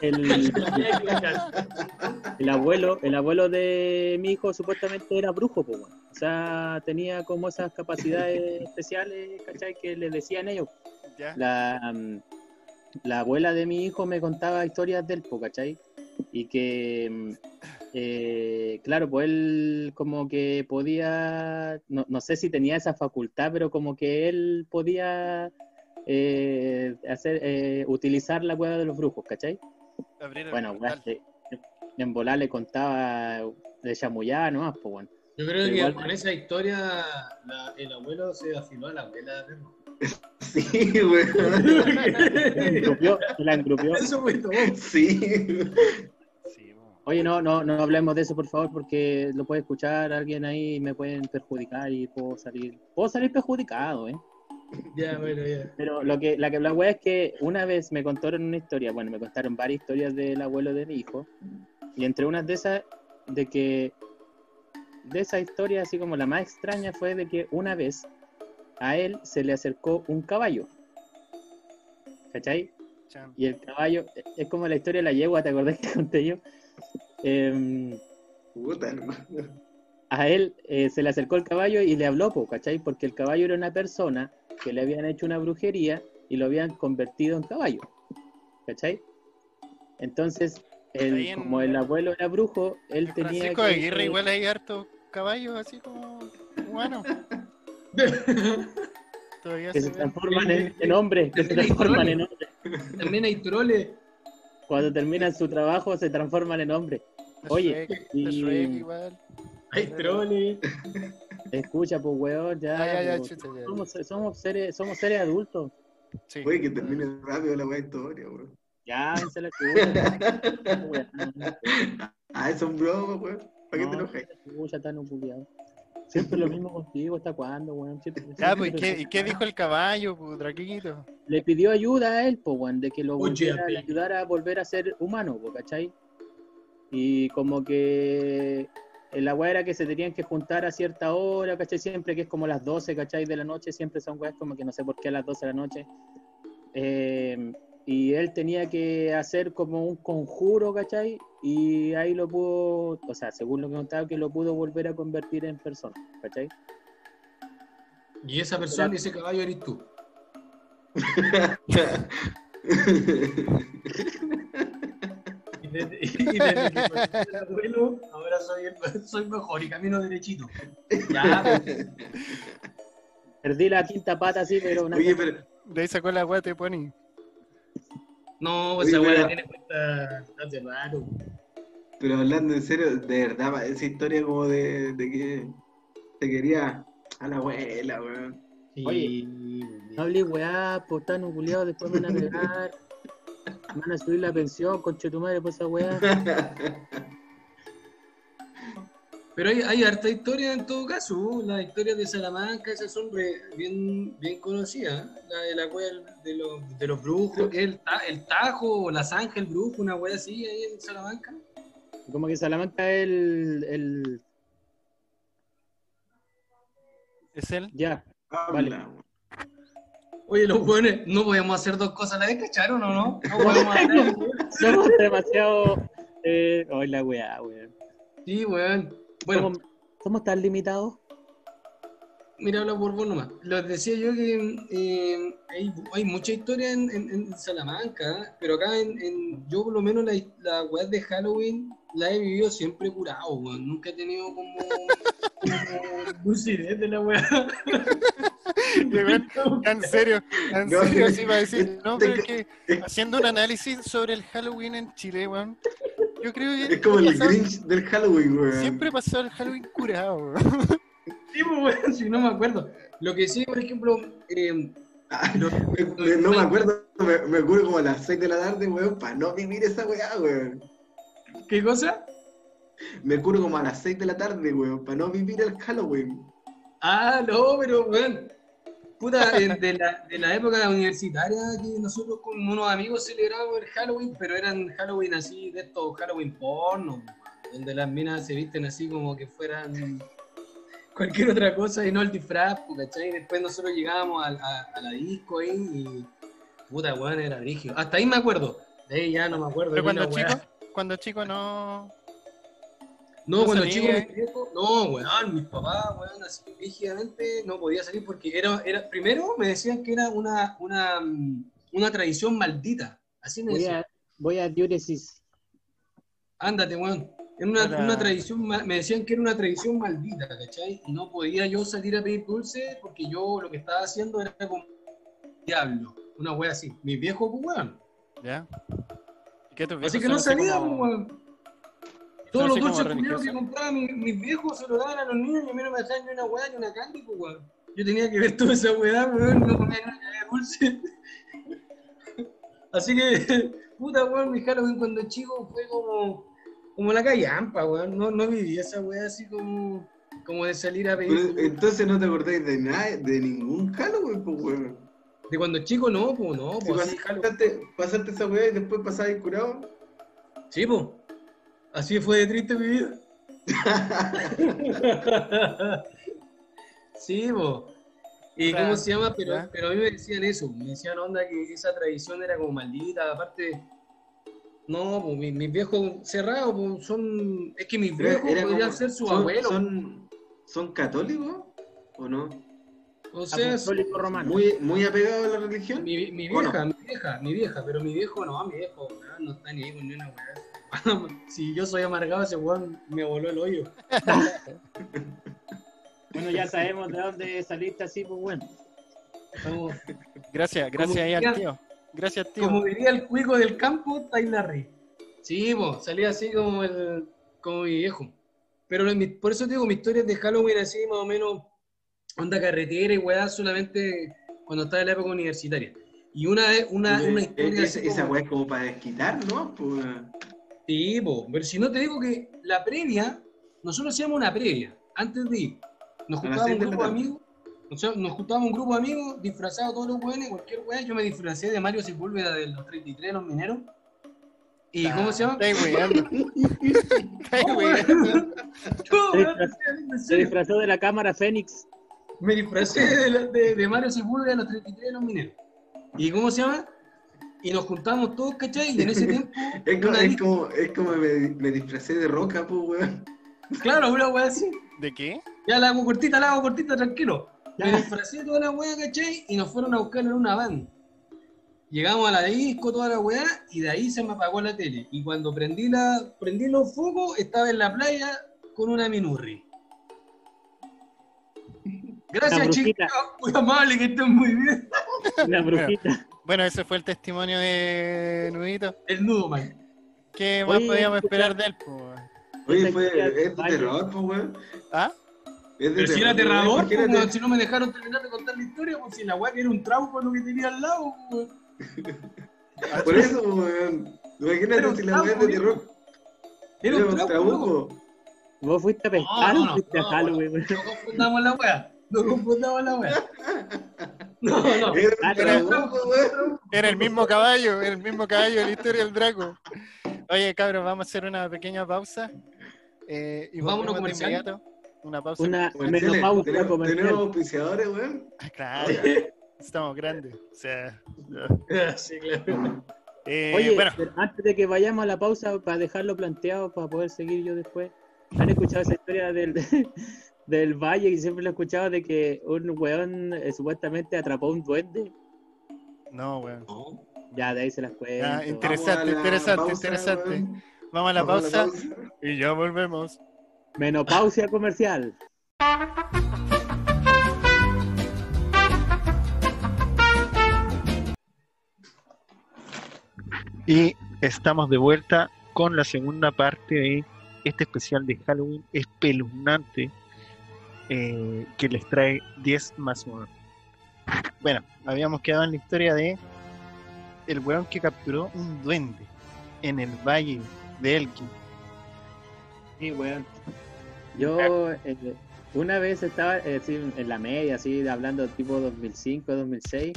El, [LAUGHS] el abuelo, el abuelo de mi hijo supuestamente era brujo, weón. o sea, tenía como esas capacidades especiales, ¿cachai? Que le decían ellos. ¿Ya? La, la abuela de mi hijo me contaba historias del po, ¿cachai? Y que, eh, claro, pues él como que podía, no, no sé si tenía esa facultad, pero como que él podía eh, hacer, eh, utilizar la cueva de los brujos, ¿cachai? Abrir el Bueno, portal. en volar le contaba de chamullá nomás, pues bueno. Yo creo Pero que igual- con esa historia la- el abuelo se afiló a la abuela de perro. [LAUGHS] Sí, weón. La engrupió, la engrupió. [LAUGHS] Eso fue todo. Sí. Oye, no, no, no hablemos de eso, por favor, porque lo puede escuchar alguien ahí y me pueden perjudicar y puedo salir, puedo salir perjudicado, ¿eh? Ya, bueno, ya. Pero lo que, la que la wea es que una vez me contaron una historia, bueno, me contaron varias historias del abuelo de mi hijo, y entre unas de esas, de que, de esa historia, así como la más extraña, fue de que una vez a él se le acercó un caballo, ¿cachai? Chan. Y el caballo, es como la historia de la yegua, ¿te acordás que conté yo? Em, Puta, hermano. a él eh, se le acercó el caballo y le habló, po, ¿cachai? Porque el caballo era una persona que le habían hecho una brujería y lo habían convertido en caballo, ¿cachai? Entonces, el- en- como el abuelo era brujo, él En tenía Francisco Aguirre igual hay hartos caballos así como humanos. [LAUGHS] Todavía que se transforman en, en hombres, que se transforman en hombres. También hay troles. Cuando terminan su trabajo se transforman en hombres. Oye, Shrek, y- de Shrek igual. Hay troles. Escucha, pues, weón, ya. Ah, ya, ya, pues, chucha, ya. somos, somos seres, somos seres adultos. Sí. Oye, que termine rápido la weá historia, weón. Ya, se la [LAUGHS] chucha. Ah, es un broma, weón. ¿Para qué te No, enojas? Chucha, tan culiado. Siempre lo mismo contigo, ¿hasta cuándo, weón? Siempre- Ya, pues, ¿y qué, ¿y qué dijo el caballo, pues, Draquito? Le pidió ayuda a él, pues, weón, de que lo Oye, volviera, le ayudara a volver a ser humano, pues, ¿cachai? Y como que la weá era que se tenían que juntar a cierta hora, ¿cachai? Siempre que es como las 12, ¿cachai? De la noche, siempre son weas como que no sé por qué a las 12 de la noche. Eh, y él tenía que hacer como un conjuro, ¿cachai? Y ahí lo pudo, o sea, según lo que contaba, que lo pudo volver a convertir en persona, ¿cachai? Y esa persona, ese caballo eres tú. [LAUGHS] Y desde, y desde que al abuelo, ahora soy, el- [LAUGHS] soy mejor y camino derechito. Ya, pues, Perdí la quinta pata así, pero una Oye, pero, De ahí sacó la guate, Pony. no, pues Oye, esa weá pero- tiene cuenta hace raro. pero hablando en serio, de verdad, esa historia como de, de que te quería a la abuela, weón. Oye, No hablé weá, pues están culiados, después me van a pegar. Van a subir la pensión, conche tu madre, por esa weá. [LAUGHS] Pero hay, hay harta historia en todo caso. Las historias de Salamanca, esas son re- bien, bien conocidas. La de la wea de los, de los brujos, el, el Tajo, la Zanja, el brujo, una wea así ahí en Salamanca. Como que Salamanca es el, el. ¿Es él? Ya, Habla, Vale. Oye, los buenos, no podemos hacer dos cosas a la vez, ¿cacharon o no? No [LAUGHS] podemos hacer. somos demasiado. Eh, oh, la weá, weón. Sí, weón. Bueno, Somos, somos tan limitados. mira, habla por vos nomás. Les decía yo que eh, hay, hay mucha historia en, en- en Salamanca, pero acá en, en- yo por lo menos la, la weá de Halloween la he vivido siempre curado, weón. Nunca he tenido como, como lucidez de la weá. [LAUGHS] [LAUGHS] En serio, en No, serio, sí va a decir. No, pero es que haciendo un análisis sobre el Halloween en Chile, weón. Yo creo que Es como el pasó- Grinch del Halloween, weón. siempre pasó el Halloween curado, weón. Sí, pues, weón, si no me acuerdo. Lo que sí, por ejemplo, eh, lo- me- me- no me acuerdo, me, me como a las 6 de la tarde, weón, para no vivir esa weá, weón. ¿qué cosa? Me curo como a las 6 de la tarde, weón, para no vivir el Halloween. Ah, no, pero, weón. puta, de, de la, de la época universitaria que nosotros con unos amigos celebramos el Halloween, pero eran Halloween así, de estos Halloween porno, donde las minas se visten así como que fueran cualquier otra cosa y no el disfraz, pues, ¿cachai? Después nosotros llegábamos a, a- a la disco ahí y puta, weón, era brígido. Hasta ahí me acuerdo. De ahí ya no me acuerdo. Pero cuando chico, cuando chico no. No, ¿No cuando salía? chico mis viejos, no, weón, mis papás, weón, así rígidamente no podía salir porque era, era, primero me decían que era una, una, mm, una tradición maldita. Así me Voy decían. a, voy a diuresis. Ándate, weón. Era una, Para- una tradición, me decían que era una tradición maldita, ¿cachai? Y no podía yo salir a pedir dulce porque yo lo que estaba haciendo era como diablo, una wea así. Mis viejos, pues, weón. ¿Ya? ¿Y qué Así que no salía, como- pues, weón. Todos los dulces culiados que compraban mis, mis viejos se los daban a los niños y a mí no me dejaban ni una weá ni una candy, pues, weón. Yo tenía que ver toda esa weá, weón, no comía ni una de dulce. [LAUGHS] Así que, [LAUGHS] puta, weón, mi Halloween cuando chico fue como, como la callampa, weón. No, no viví esa weá así como, como de salir a Pero, pedir. entonces no te acordáis de nada, de ningún Halloween, pues, weón. De cuando chico no, pues no, pues Halloween. pasaste, pasaste esa weá y después pasabas curado. Sí, pues. Así fue de triste mi vida. [LAUGHS] sí, po. ¿Y cómo se llama? Pero, pero a mí me decían eso, me decían onda que esa tradición era como maldita, aparte, no, pues mis, mis viejos cerrados, pues son, es que mis viejos era podrían como- ser sus son- abuelos, Son, ¿Son católicos o no? o sea, Apostólico romano. Muy, muy apegados a la religión. mi, mi ¿O no? vieja, mi vieja, mi vieja, pero mi viejo no, mi viejo weón, no está ni ahí con ni una weá. [LAUGHS] si yo soy amargado, ese weón me voló el hoyo. [LAUGHS] Bueno, ya sabemos de dónde saliste así, pues bueno. Estamos- Gracias, gracias ahí al tío. Gracias, tío. Como diría el cuico del campo, Rey. Sí, po, salía así como el como mi viejo. Pero por eso te digo, mi historia de Halloween así más o menos onda carretera y weá solamente cuando estaba en la época universitaria. Y una vez, una, una historia esa, así esa como- weá es como para desquitar, ¿no? Pues, Sí, po, pero si no te digo que la previa, nosotros hacíamos una previa, antes de ir. Nos juntábamos un de grupo de amigos, o sea, nos juntábamos un grupo de amigos, disfrazados todos los buenos, cualquier weá. Yo me disfracé de Mario Sepúlveda de los 33, los mineros. ¿Y cómo se llama? Estáis. [LAUGHS] Estáis Se weón, disfrazó- de la cámara Fénix. Me de, de- de Mario Sepúlveda de los 33 de los mineros. ¿Y cómo se llama? Y nos juntamos todos, ¿cachai? Y en ese [LAUGHS] tiempo, es, como, es, como, es como me, me disfracé de roca, pues, weón. claro, una weá así. ¿De qué? Ya la hago cortita, la hago cortita, tranquilo. Ya. Me disfracé toda la weá, ¿cachai? Y nos fueron a buscar en una van. Llegamos a la disco, toda la weá, y de ahí se me apagó la tele. Y cuando prendí, la, prendí los focos, estaba en la playa con una minurri. Gracias, chicos. Muy amable, que estén muy bien. La brujita. Bueno, ese fue el testimonio de Nudito. El nudo, man. ¿Qué más Oye, podíamos esperar de él? po, weón? Oye, fue, es de terror, pues, weón. ¿Ah? Es de Pero si era aterrador, weón, si no me dejaron terminar de contar la historia, pues si la weá que era un trauma lo que tenía al lado, pues. [LAUGHS] Por eso, weón. Imagínate Pero si la weá es de terror. Era un trauma. Vos fuiste a No, pescar no, o no, fuiste a no, Halloween. No confundamos la weá. No confundamos la weá. [LAUGHS] [LAUGHS] No, no. Era Ah. Era el mismo caballo, era el mismo caballo de la historia del Draco. Oye, cabros, vamos a hacer una pequeña pausa. Eh, y de comercial. inmediato. Una pausa. Una Comerciales. menopausia Tenemos, auspiciadores, weón. Ah, Claro, estamos grandes. O sea, [LAUGHS] Sí, claro. eh, Oye, bueno, pero antes de que vayamos a la pausa, para dejarlo planteado, para poder seguir yo después, ¿han escuchado esa historia del, del valle? Y siempre lo he escuchado de que un weón eh, supuestamente atrapó un duende. no, weón. Ya, de ahí se las cuento. Ah, Interesante, Vamos a la interesante, pausa, interesante. weón. Vamos a la Vamos pausa pausa. y ya volvemos. Menopausia comercial. Y estamos de vuelta con la segunda parte de este especial de Halloween espeluznante eh, que les trae 10 más 1. Bueno, habíamos quedado en la historia de el weón que capturó un duende en el valle de Elkin. Sí, weón. Yo, eh, una vez estaba eh, en la media, así, hablando tipo 2005, 2006.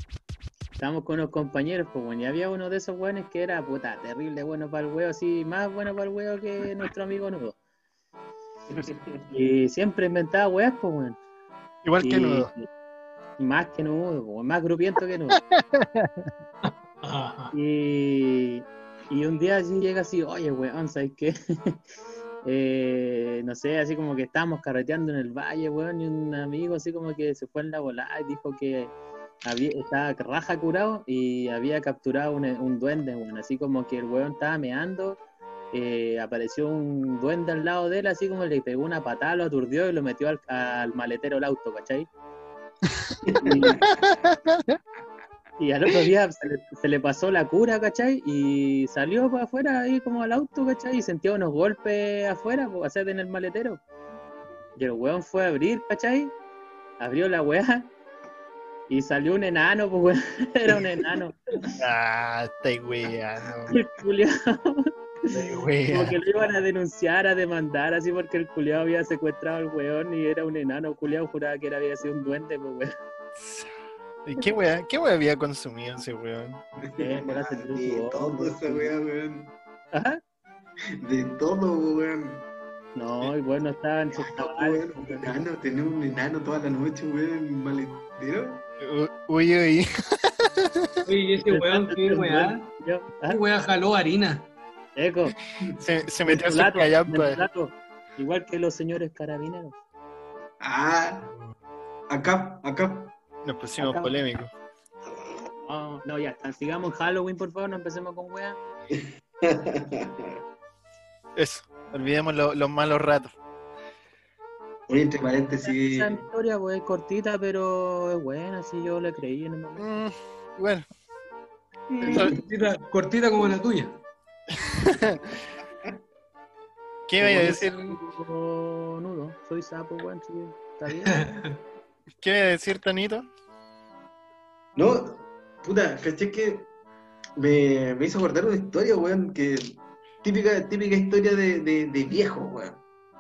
Estábamos con unos compañeros, pues, bueno, y había uno de esos buenos que era, puta, terrible bueno para el huevo, así, más bueno para el huevo que nuestro amigo Nudo. [LAUGHS] Y siempre inventaba weas, pues. Igual que nudo. y más que Nudo, pues, más grupiento que Nudo. Y, y un día así llega así, oye, weón, ¿sabes qué? [LAUGHS] Eh, no sé, así como que estábamos carreteando en el valle, weón, y un amigo así como que se fue en la volada y dijo que había, estaba raja curado y había capturado un, un duende, weón, así como que el weón estaba meando, eh, apareció un duende al lado de él, así como le pegó una patada, lo aturdió y lo metió al, al maletero del auto, ¿cachai? [LAUGHS] Y, y al otro día se le, se le pasó la cura, ¿cachai? Y salió para afuera ahí como al auto, ¿cachai? Y sentía unos golpes afuera, pues, hacer en el maletero. Y el weón fue a abrir, ¿cachai? Abrió la weá y salió un enano, pues weón. [LAUGHS] Era un enano. Ah, estáis weando. [LAUGHS] [LAUGHS] Como que lo iban a denunciar, a demandar, así porque el culiao había secuestrado al weón y era un enano. El culiao juraba que era, había sido un duende, pues weón. ¿Y qué wea, qué wea había consumido ese weón? Ah, de todo pues, esa weá, weón. Ajá. De todo, weón. No, y bueno, estaba en sus cabales. Weón, un enano, tener un enano toda la noche, weón, maletero. Uy, uy. Oye, ese weón, qué weá. ¿Qué ah, weá jaló harina? Eco, Se, se metió su plato, igual que los señores carabineros. Ah, acá, acá. Nos pusimos Acá. polémicos. No, no, ya está. Sigamos Halloween, por favor, no empecemos con weá. [LAUGHS] Eso. Olvidemos lo- los malos ratos. Oye, entre paréntesis, Esa historia, pues, es cortita, pero es buena, si yo le creí en el momento. Mm, bueno. Cortita, cortita como la tuya. [LAUGHS] ¿Qué iba a decir? Nudo, soy sapo, weón, está bien. [LAUGHS] ¿Qué iba a decir, Tanito? no, puta, caché que me, me hizo acordar una historia, weón, que típica, típica historia de, de, de viejo, weón.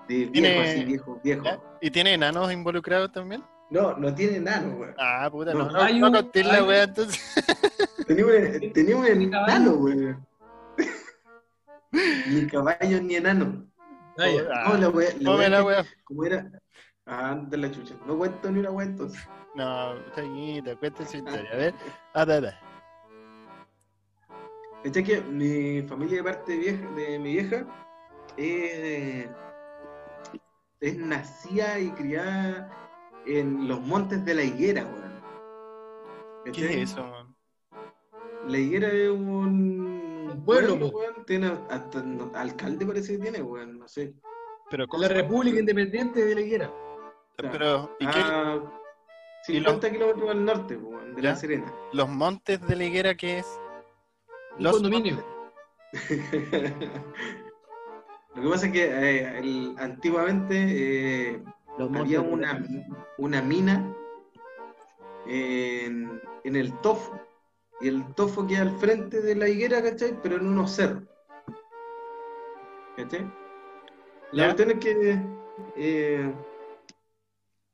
De viejo, Tiene- así, viejo, viejo. ¿Y tiene enanos involucrados también? No, no tiene enano, weón. Ah, puta, no, No, no, no contéis la hay- wea entonces. Tenía un, tenía un Ni caballo. enano, weón. ni enano. Ah, ya. Ah, no, la wea, la Tome wea la wea. como era. Ah, de la chucha. No cuento ni una wea entonces. No, Tanito, cuéntese su historia. A ver. Da. Caché que mi familia de parte de, vieja, de mi vieja eh, es nacida y criada en los montes de la higuera, weón. ¿Qué es eso? man? La higuera es un, Pueblo, po. weón. Tiene hasta no, alcalde parece que tiene, weón, no sé. Pero, Con la República Independiente de la Higuera. pero ¿y qué? Ah, y los- 50 kilómetros al norte, weón, de ¿Ya? La Serena. ¿Los montes de la higuera qué es? Un Los condominio. [LAUGHS] Lo que pasa es que eh, el- antiguamente eh, Los había una, una mina en, en el tofo. Y el tofo queda al frente de la higuera, ¿cachai? Pero en unos cerros. ¿Cachai? La cuestión es que eh,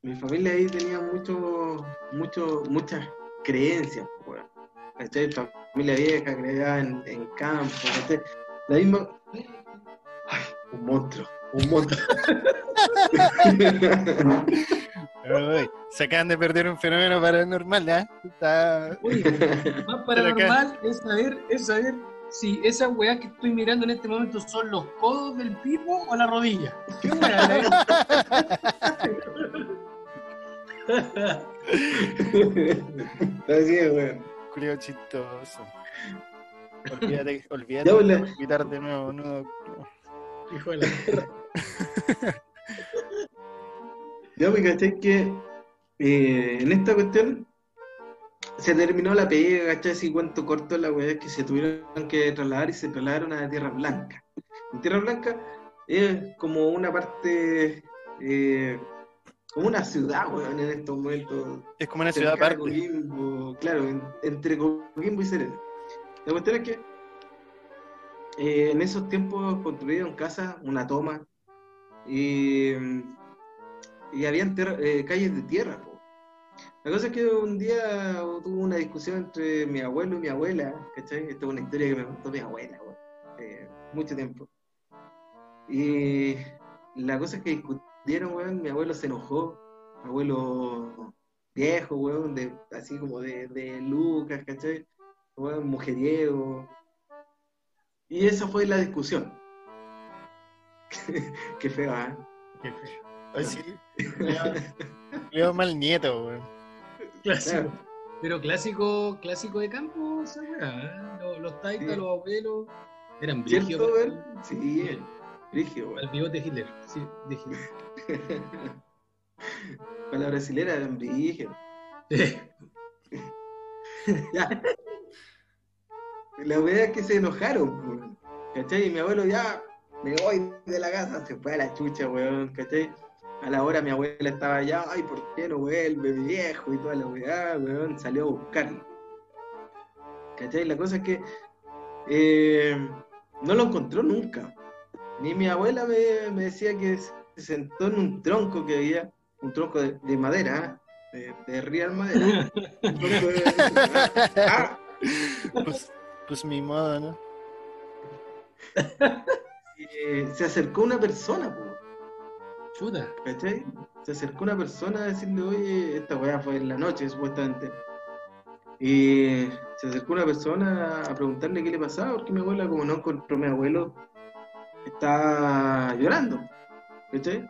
mi familia ahí tenía mucho, mucho, muchas creencias, pues. ¿cachai? Familia vieja, creía en, en campo, ¿cachai? La misma. Ay, un monstruo, un monstruo. [LAUGHS] Uy, se acaban de perder un fenómeno paranormal, ¿eh? Está... Oye, [LAUGHS] más paranormal es saber, es saber si esas weas que estoy mirando en este momento son los codos del pipo o la rodilla. ¿Qué wea? eh? Así es, weón. Culio chistoso. Olvídate, olvídate pues, de la- invitar de nuevo, no. Hijo de la. [LAUGHS] Ya me caché que eh, en esta cuestión se terminó la pega, ¿cachai? Así cuánto corto la weá que se tuvieron que trasladar y se trasladaron a Tierra Blanca. En Tierra Blanca es como una parte, eh, como una ciudad, weón, en estos momentos. Es como una ciudad aparte. Coquimbo, claro, en- entre Coquimbo y Serena. La cuestión es que eh, en esos tiempos construyeron casas, una toma, y y habían eh, calles de tierra. La cosa es que un día tuve una discusión entre mi abuelo y mi abuela, ¿cachai? Esta es una historia que me contó mi abuela, eh, mucho tiempo. Y la cosa es que discutieron, weón, mi abuelo se enojó, abuelo viejo, weón, de, así como de, de Lucas, ¿cachai? Weón, mujeriego. Y esa fue la discusión. [LAUGHS] Qué feo, ¿eh? Qué feo. Ay, sí. [LAUGHS] Leo mal nieto, weón. Clásico. Pero clásico, clásico de campo, esa weá. Los, los taitas, los abuelos, eran brígidos. Sí, brígido. El bigote de Hitler, sí, de Hitler. [LAUGHS] Para la brasilera eran brígidos. [LAUGHS] ya. La verdad es que se enojaron, ¿cachai? Y mi abuelo ya me voy de la casa, se fue a la chucha, weón, ¿cachai? A la hora mi abuela estaba allá, ay, ¿por qué no vuelve mi viejo? Y toda la weá, weón, salió a buscarlo. ¿Cachai? La cosa es que eh, no lo encontró nunca. Ni mi abuela me, decía que se sentó en un tronco que había, un tronco de, madera, ¿eh? de, de real madera. [LAUGHS] ah. pues, pues mi modo, ¿no? [LAUGHS] Eh, se acercó una persona, po. Chuta. ¿Cachai? Se acercó una persona a decirle, oye, esta weá fue en la noche, supuestamente. Y se acercó una persona a preguntarle qué le pasaba, porque mi abuela, como no encontró a mi abuelo, está llorando. ¿Cachai?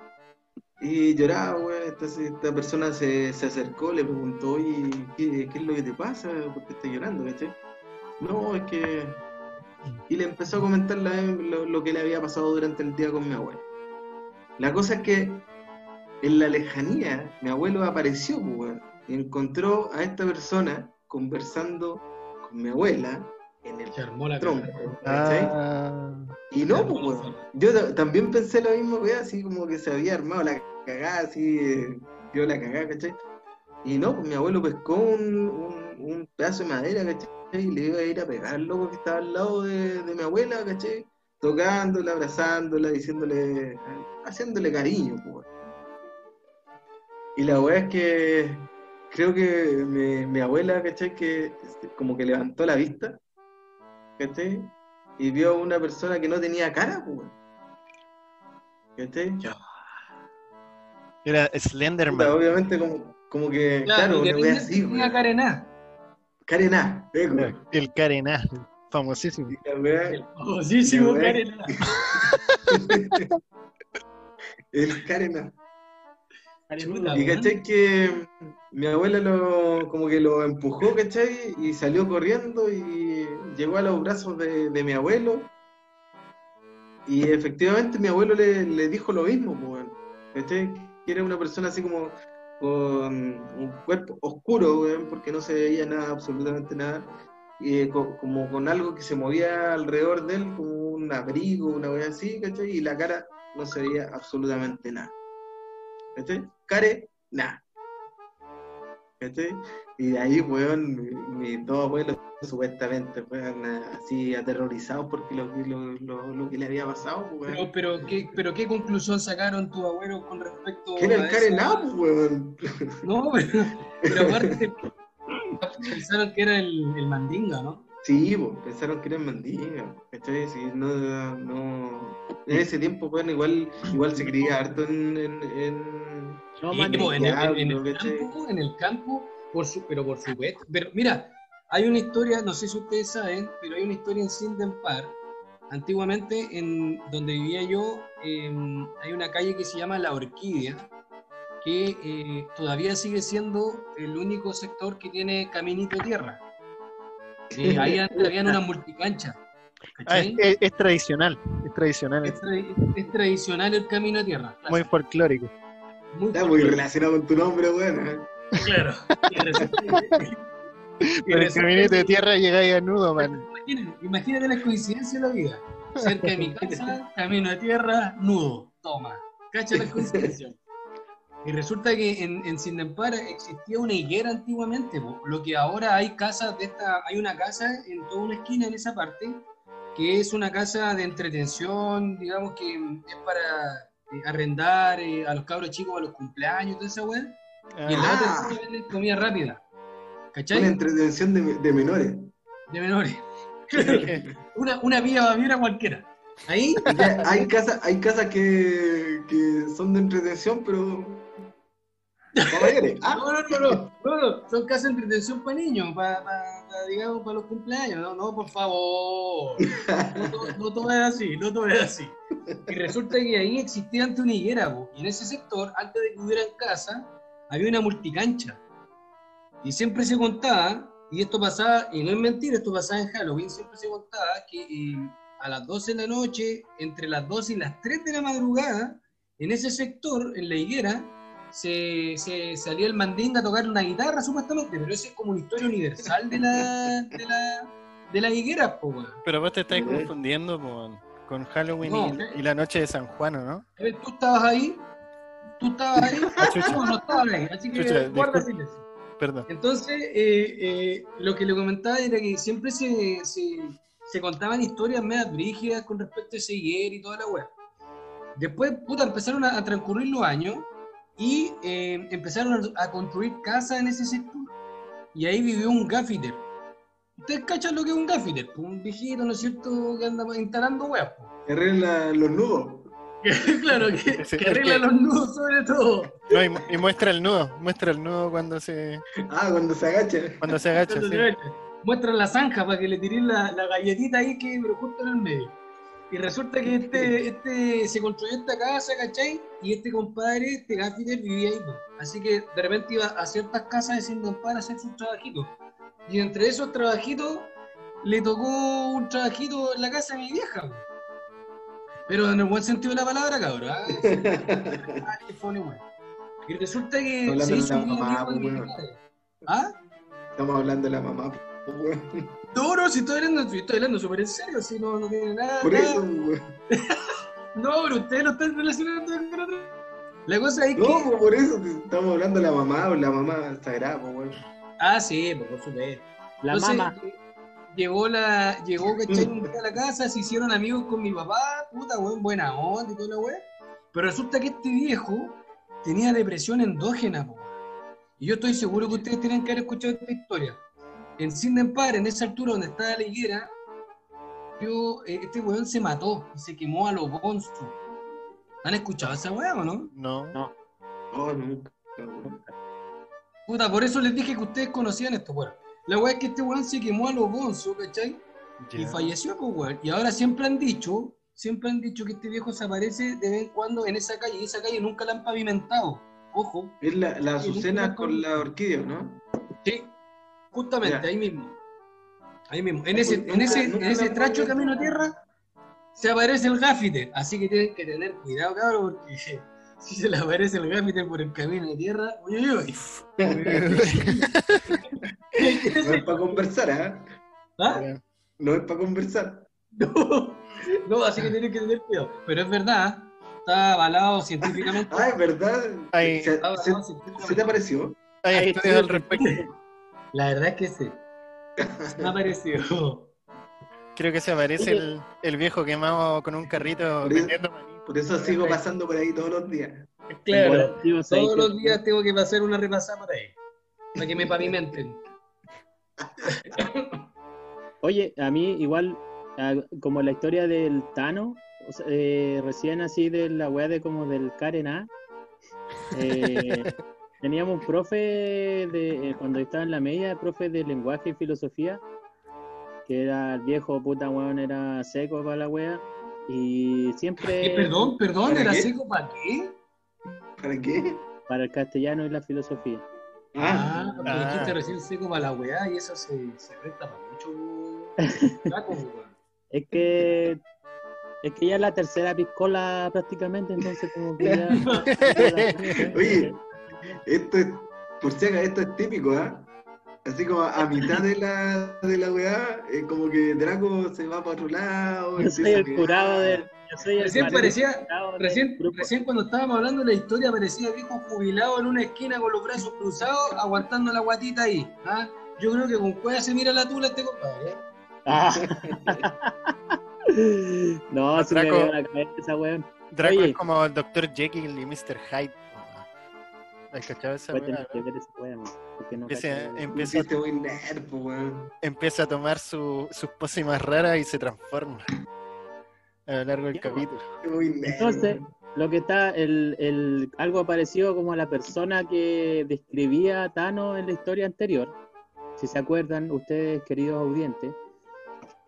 Y lloraba, weón. Esta, persona se, acercó, le preguntó, oye, ¿qué, es lo que te pasa? ¿Por qué estás llorando? ¿Cachai? No, es que y le empezó a comentar lo, que le había pasado durante el día con mi abuelo. La cosa es que en la lejanía mi abuelo apareció pues, y encontró a esta persona conversando con mi abuela en el tronco. Ah. y no, pues, yo también pensé lo mismo, así como que se había armado la cagada, así, dio la cagada, ¿cachai? Y no, pues mi abuelo pescó un, un pedazo de madera, ¿cachai? y le iba a ir a pegar al loco que estaba al lado de, mi abuela, ¿caché? Tocándola, abrazándola, diciéndole, haciéndole cariño, pues. Y la weá es que creo que mi, abuela, ¿cachai? Que este, como que levantó la vista, ¿cachai? Y vio a una persona que no tenía cara, pues. ¿Cachai? Era Slenderman. obviamente como, como que, claro, claro una así, Tenía cara Carená, El Carená, famosísimo. El famosísimo el Carená. [LAUGHS] Y cachai que mi abuela lo, como que lo empujó, ¿cachai? Y salió corriendo y llegó a los brazos de, mi abuelo. Y efectivamente mi abuelo le, dijo lo mismo, pues, ¿cachai? Que era una persona así como con un cuerpo oscuro, porque no se veía nada, absolutamente nada, y como con algo que se movía alrededor de él, como un abrigo, una cosa así, ¿cachai? Y la cara no se veía absolutamente nada. ¿Cachai? Care, nada. ¿Cachai? Y de ahí, weón, mis dos abuelos supuestamente fueron así aterrorizados porque lo, lo, lo, que le había pasado, weón. Pero, pero, ¿qué, pero ¿qué conclusión sacaron tus abuelos con respecto que era el carenado, weón. No, pero, pero aparte [LAUGHS] [LAUGHS] pensaron que era el, el mandinga, ¿no? Sí, pues, pensaron que era el mandinga, ¿cachai? Sí, no, no... En ese tiempo, weón, igual, igual se creía harto en... en, en... No, en, el, en, el campo, en el campo por su, pero por supuesto. Pero mira, hay una historia, no sé si ustedes saben, pero hay una historia en Sindempar. Antiguamente, en donde vivía yo, em, hay una calle que se llama La Orquídea, que eh, todavía sigue siendo el único sector que tiene caminito tierra. Eh, ahí habían una [LAUGHS] multicancha. Ah, es, tradicional, es tradicional. Es, tradicional el camino a tierra. Muy folclórico. Muy Está muy relacionado con tu nombre, bueno. Claro. [LAUGHS] Pero el caminito de tierra llegáis a nudo, man. Imagínate, la coincidencia de la vida. Cerca de mi casa, [LAUGHS] camino de tierra, nudo. Toma. Cacha la coincidencia. Y resulta que en, en existía una higuera antiguamente, lo que ahora hay casas de esta, hay una casa en toda una esquina en esa parte, que es una casa de entretención, digamos que es para eh, arrendar eh, a los cabros chicos a los cumpleaños, toda esa weá. Y en la Ah. otra esquina venden comida rápida. Una ¿Cachai? entretención de, de menores. De menores. [LAUGHS] Una, una vía baviera cualquiera. Ahí, [LAUGHS] Ya, hay casas, hay casas que, que son de entretención, pero. [LAUGHS] Ah, no, no, no, no, no, no, son casas de entretención para niños, para, digamos, para los cumpleaños. No, no, por favor. No, todo- es así, no todo es así. Y resulta que ahí existía antes una higuera, y en ese sector, antes de que hubiera casa, había una multicancha. Y siempre se contaba, y esto pasaba, y no es mentira, esto pasaba en Halloween, siempre se contaba que eh, a las 12 de la noche, entre las 12 y las 3 de la madrugada, en ese sector, en la higuera, se, se salía el mandinga a tocar una guitarra, supuestamente, pero eso es como una historia universal de la, de la, de la higuera, po, weón. Pero vos te estás confundiendo con, con Halloween No, y, ok. y la noche de San Juan, ¿o ¿no? Tú estabas ahí, tú estabas ahí, Ah, chucha. no, no estabas ahí, así que Chucha, guarda silencio. Perdón. Entonces, eh, eh, lo que le comentaba era que siempre se, se, se contaban historias medias brígidas con respecto a ese higuer y toda la web. Después, puta, empezaron a, a transcurrir los años y eh, empezaron a, construir casas en ese sector. Y ahí vivió un gaffiter. ¿Ustedes cachan lo que es un gaffiter? Pues un viejito, ¿no es cierto?, que anda instalando weas. pues. que arregla los nudos. [LAUGHS] claro, que, el arregla que- los nudos sobre todo. No, y, mu- y muestra el nudo, muestra el nudo cuando se, Ah, cuando se agacha. cuando se agacha. Cuando sí. se ve, Muestran la zanja para que le tiren la, la galletita ahí que pero justo en el medio. Y resulta que este, este se construyó esta casa, ¿cachai? Y este compadre, este gaffiter, vivía ahí. pues. Así que de repente iba a ciertas casas de Sin para hacer sus trabajitos. Y entre esos trabajitos le tocó un trabajito en la casa de mi vieja. pues. Pero en el buen sentido de la palabra, cabrón. ¿ah? [LAUGHS] Ah. Y resulta que Hablando se de la mamá. ¿Ah? Estamos hablando de la mamá. Weón. No, no, si estoy hablando, si estoy hablando súper en serio, si no, no tiene nada. Por eso, weón. [LAUGHS] No, pero ustedes lo están relacionando con otra. La cosa es No, que. pues, por eso estamos hablando de la mamá o la mamá sagrada, pues, weón. Ah, sí, pues, por supuesto. La Entonces, mamá. lle- Llegó la, llegó ¿cachai? a la casa, se hicieron amigos con mi papá, puta weón, buena onda y toda la weá. Pero resulta que este viejo tenía depresión endógena, po. Y yo estoy seguro que ustedes tienen que haber escuchado esta historia. En Sindempar, en esa altura donde estaba la higuera, yo, eh, este weón se mató y se quemó a los bonzos. ¿Han escuchado esa weá o no? No. Oh, nunca. Puta, por eso les dije que ustedes conocían esto, weón. La weá es que este weón se quemó a los bonzos, ¿cachai? Y Ya. falleció, pues, weón. Y ahora siempre han dicho, siempre han dicho que este viejo se aparece de vez en cuando en esa calle. Y esa calle nunca la han pavimentado. Ojo. Es la, la Azucena con la orquídea, ¿no? Sí, justamente, Ya. ahí mismo. Ahí mismo. En ese, Nunca- en ese, en ese tracho de camino a tierra se aparece el gaffiter. Así que tienen que tener cuidado, cabrón, porque [LAUGHS] si se le aparece el gaffiter por el camino de tierra, uy, uy, uy. [LAUGHS] No es para conversar, ¿ah? ¿Ah? No es para conversar. [LAUGHS] No, no, así que tienen que tener cuidado. Pero es verdad, está avalado científicamente. Ah, es verdad. Ay. ¿Se, te apareció? Hay Ahí estudios al respecto. La verdad es que sí. Me ha parecido. [LAUGHS] Creo que se aparece el, el viejo quemado con un carrito Por eso- vendiendo maní. Por eso sigo pasando por ahí todos los días. Claro. Digo, ¿sabes Todos los días tengo que pasar una repasada por ahí. Para que me pavimenten. [LAUGHS] Oye, a mí igual, como la historia del Tano, o sea, eh, recién así de la weá de como del Karen A, [LAUGHS] eh, teníamos un profe de, eh, cuando estaba en la media, profe de lenguaje y filosofía, que era el viejo puta weón, era seco para la weá, y siempre Eh, perdón, perdón, ¿Para ¿era qué? seco para qué? ¿Para qué? para el castellano y la filosofía. Ah, Ah, porque Ah. dijiste recién seco para la weá y eso se, se resta para mucho. Taco. [LAUGHS] Es que es que ya es la tercera piscola prácticamente, entonces como que ya... [LAUGHS] Oye. Esto es, por si acaso, esto es típico, ¿ah? Así como a mitad de la, de la weá, es como que Draco se va para otro lado. Yo soy el curado del... Yo soy el Recién curado parecía, recién, cuando estábamos hablando de la historia parecía viejo jubilado en una esquina con los brazos cruzados aguantando la guatita ahí. ¿ah? Yo creo que con cueva se mira la tula este compadre. ¿eh? Ah. [LAUGHS] no, si me Draco. veo la cabeza, weón. Draco Oye. es como el Dr. Jekyll y Mr. Hyde. ¿Has cachado esa weá, no? Empieza, a tomar su- sus pócimas raras y se transforma a lo largo del capítulo. Entonces, lo que está, el, el, algo parecido como a la persona que describía a Thanos en la historia anterior, si se acuerdan ustedes, queridos audientes,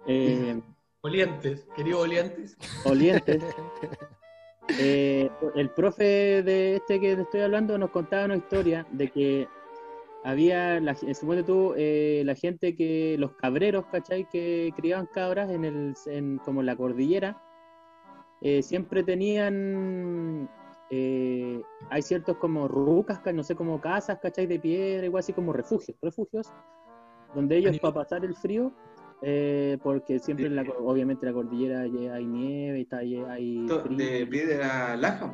eh, [LAUGHS] Olientes, querido Olientes. olientes, [LAUGHS] eh, el profe de este que te estoy hablando nos contaba una historia de que había, la, suponte tú, eh, la gente que, los cabreros, ¿cachai? Que criaban cabras en el, en, como en la cordillera, eh, siempre tenían, eh, hay ciertos como rucas, ca- no sé, como casas, ¿cachai? De piedra, igual así como refugios, refugios, donde ellos para pasar el frío, eh, porque siempre, en la, obviamente, en la cordillera hay, nieve, está, hay, frío. De piedra laja.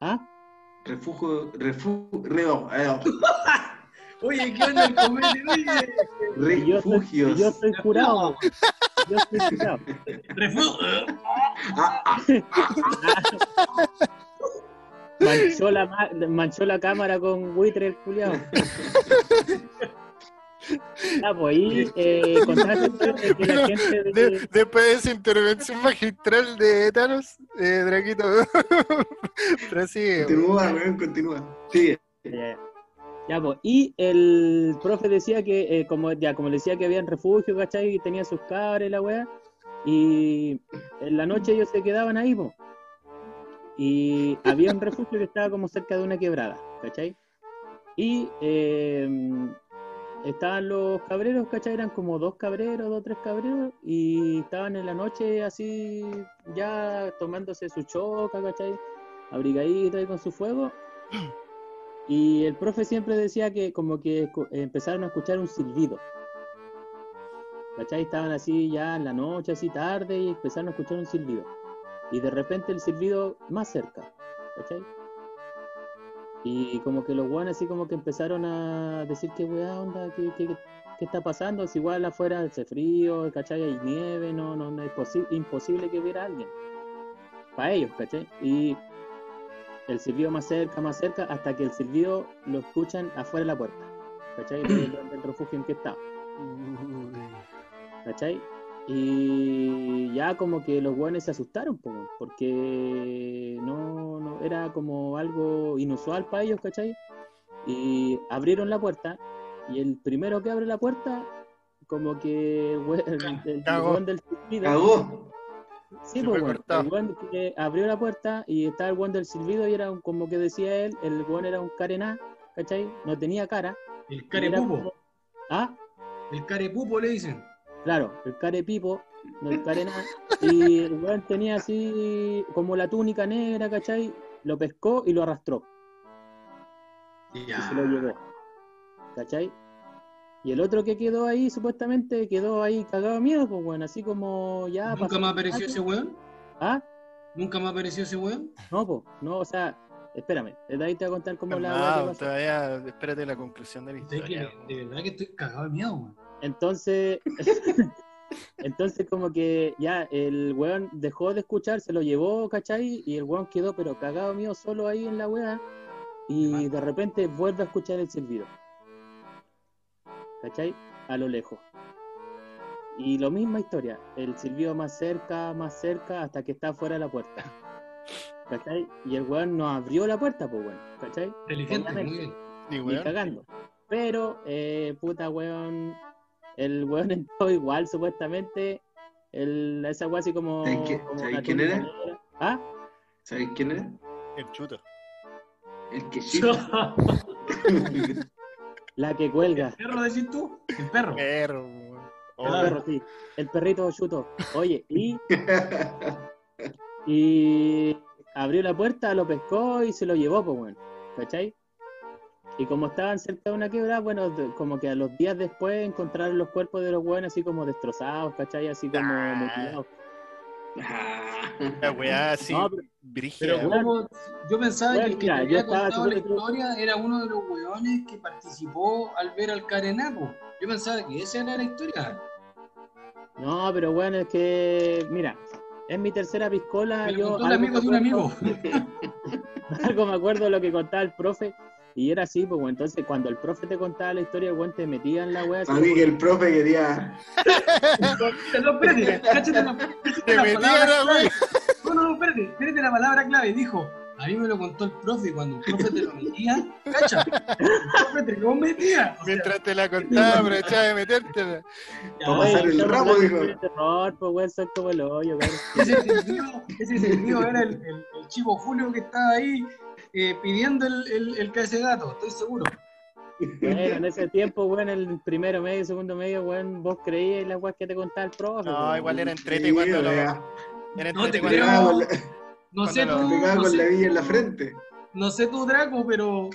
¿Ah? Refugio, refugio, reo, reo, [LAUGHS] Oye, ¿qué onda el comete? Oye, [LAUGHS] Y yo, soy, refugios. yo soy curado. Yo soy curado. [LAUGHS] refugio. Manchó la, ma- manchó la cámara con buitre el culiao. Ah, pues ahí eh, contaste de que la gente de De- que- después de esa intervención magistral de Thanos, eh, Draquito, [LAUGHS] prosigue. continúa, weón, continúa. Sigue. Ya, ya, pues, y el profe decía que, eh, como ya como le decía que habían refugio, ¿cachai? Y tenía sus cabras y la weá. Y en la noche ellos se quedaban ahí, pues. Y había un refugio que estaba como cerca de una quebrada, ¿cachai? Y eh, estaban los cabreros, ¿cachai? Eran como dos cabreros, dos, tres cabreros, y estaban en la noche así, ya tomándose su choca, ¿cachai? Abrigadito ahí con su fuego. [CLEARS THROAT] Y el profe siempre decía que como que empezaron a escuchar un silbido. ¿Cachai? Estaban así ya en la noche, así tarde, y empezaron a escuchar un silbido. Y de repente el silbido más cerca. ¿Cachai? Y como que los guanes así como que empezaron a decir qué weá onda, qué, qué, qué está pasando, si igual afuera hace frío, ¿cachai? Hay nieve, no, no, no es posi- imposible que hubiera alguien. Para ellos, ¿cachai? Y el silbido más cerca, más cerca, hasta que el silbido lo escuchan afuera de la puerta, ¿cachai? Del, del refugio en que estaba, ¿cachai? Y ya como que los guanes se asustaron, po, porque no, no, era como algo inusual para ellos, ¿cachai? Y abrieron la puerta, y el primero que abre la puerta, como que [LAUGHS] el, weón del silbido, Cagó. Sí, pues, cortado. el que abrió la puerta y estaba el weón del silbido y era un- como que decía él, el weón era un carená, ¿cachai? No tenía cara. El carepupo. como- Ah, El carepupo le dicen. Claro, el carepipo, no el carená. Y el weón tenía así como la túnica negra, ¿cachai? Lo pescó y lo arrastró y Ya. se lo llevó, ¿cachai? Y el otro que quedó ahí, supuestamente, quedó ahí cagado de miedo, pues bueno, así como ya... ¿Nunca pasó más apareció ese weón? ¿Ah? ¿Nunca más apareció ese weón? No, pues, no, o sea, espérame, desde ahí te voy a contar cómo la pasó. todavía espérate la conclusión de la De, que, historia. de verdad que estoy cagado de miedo, weón. Entonces, [LAUGHS] entonces como que ya el weón dejó de escuchar, se lo llevó, ¿cachai? Y el weón quedó pero cagado mío solo ahí en la weá. Y de repente vuelve a escuchar el silbido. ¿Cachai? A lo lejos. Y lo misma historia, el silbido más cerca, más cerca, hasta que está fuera de la puerta. [LAUGHS] ¿Cachai? Y el weón no abrió la puerta, pues weón, ¿cachai? Inteligente, muy bien. Y cagando. Pero, eh, puta weón, el weón entró igual, supuestamente. El, esa weá así como. ¿Sabes qué- como sabes una quién era? ¿Ah? ¿Sabes quién era? el chuto. El que chifla. [LAUGHS] La que cuelga. ¿El perro decís tú? El perro. Perro, weón. El perro, sí. El perrito chuto. Oye, y. [LAUGHS] Y abrió la puerta, lo pescó y se lo llevó, pues bueno. ¿Cachai? Y como estaban cerca de una quebrada, bueno, de- como que a los días después encontraron los cuerpos de los buenos así como destrozados, ¿cachai? Así como Ah. mutilados. La weá así, No, pero- brígida. Pero. ¿cómo? yo pensaba que el que mira, había contado la que- historia era uno de los weones que participó al ver al Carenapo. Yo pensaba que esa era la historia. No, pero bueno, es que, mira, En mi tercera piscola, Me yo. contó el amigo de un amigo. [LAUGHS] algo me acuerdo de lo que contaba el profe. Y era así, pues, entonces cuando el profe te contaba la historia, weón, te metía en la wea. así Para mí que el profe quería. No, espérate, [LAUGHS] cáchate la, cáchate Te la metía palabra la clave. wea. No, no, no, espérate, espérate la palabra clave. Dijo, a mí me lo contó el profe cuando el profe te lo metía, cacha, el profe te lo metía. O sea, Mientras te la contaba, aprovechaba de metértela. ya, Vamos a pasar el ramo, dijo. de terror, pues, weón, son como el hoyo, ese sentido, ese sentido era el, el, el chico Julio que estaba ahí eh, pidiendo el, el, el gato, estoy seguro. Bueno, en ese tiempo, weón, el primero medio, segundo medio, weón, vos creías en las weas que te contaba el profe. No, weón. igual era entrete Sí, cuando lo. Era No te cuando. la, No Cuando sé lo- tú, te no con la villa en la frente. no sé tú, Draco, pero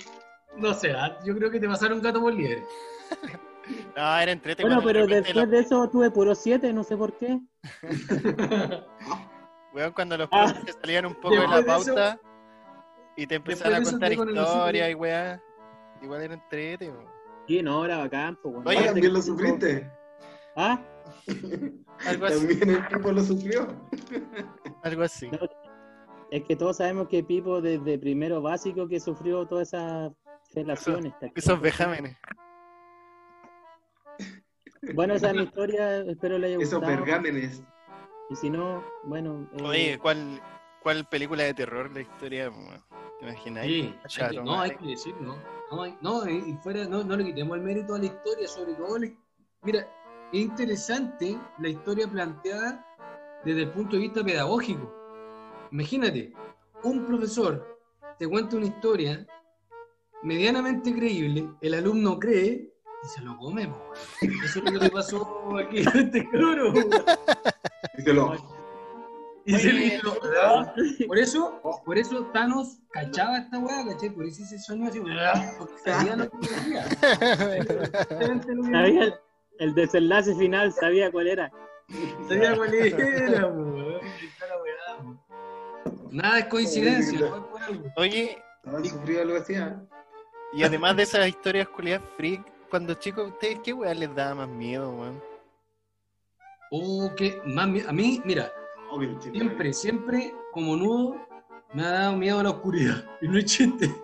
no sé, ah, yo creo que te pasaron gato por liebre. [LAUGHS] No, era entrete Bueno, de pero después de eso tuve puro 7, no sé por qué. [LAUGHS] Weón, cuando los Ah. [LAUGHS] profes salían un poco de la Después de eso- pauta y te empezaban a contar historias y weá. Igual era entrete, weón. Sí, no, era bacán, pues, weón. Oye, también lo sufriste. ¿Ah? [LAUGHS] Algo así. También el tipo lo sufrió. Algo así. No, Es que todos sabemos que Pipo desde primero básico que sufrió todas esas relaciones. ¿te Esos vejámenes. Bueno, esa es mi historia, espero le haya Esos gustado. pergámenes. Y si no, bueno. eh, Oye, ¿cuál, ¿cuál película de terror la historia? ¿Te imaginas? Sí, hay Chato, que- no, hay que decirlo. No, hay- no, y y fuera, no, no le quitemos el mérito a la historia, sobre todo. le- mira, es interesante la historia planteada desde el punto de vista pedagógico. Imagínate, un profesor te cuenta una historia medianamente creíble, el alumno cree y se lo come. Eso es lo que le pasó aquí a este cabrón. weón. [LAUGHS] Díselo. [LAUGHS] Y se Por eso, por eso Thanos cachaba esta weá, ¿cachai? Por eso ese sonido así, porque sabía lo que decía. Exactamente lo que sabía el, el desenlace final, sabía cuál era. Sabía cuál era, weón. Nada es coincidencia, fue por algo. Oye, Estaba sufrido algo así. ¿ah? y además de esas historias culiadas freak, cuando chicos, ¿ustedes qué weá les daba más miedo, weón? Oh, que más mi- a mí, mira, Siempre, siempre, como nudo, me ha dado miedo a la oscuridad. Y no es chiste.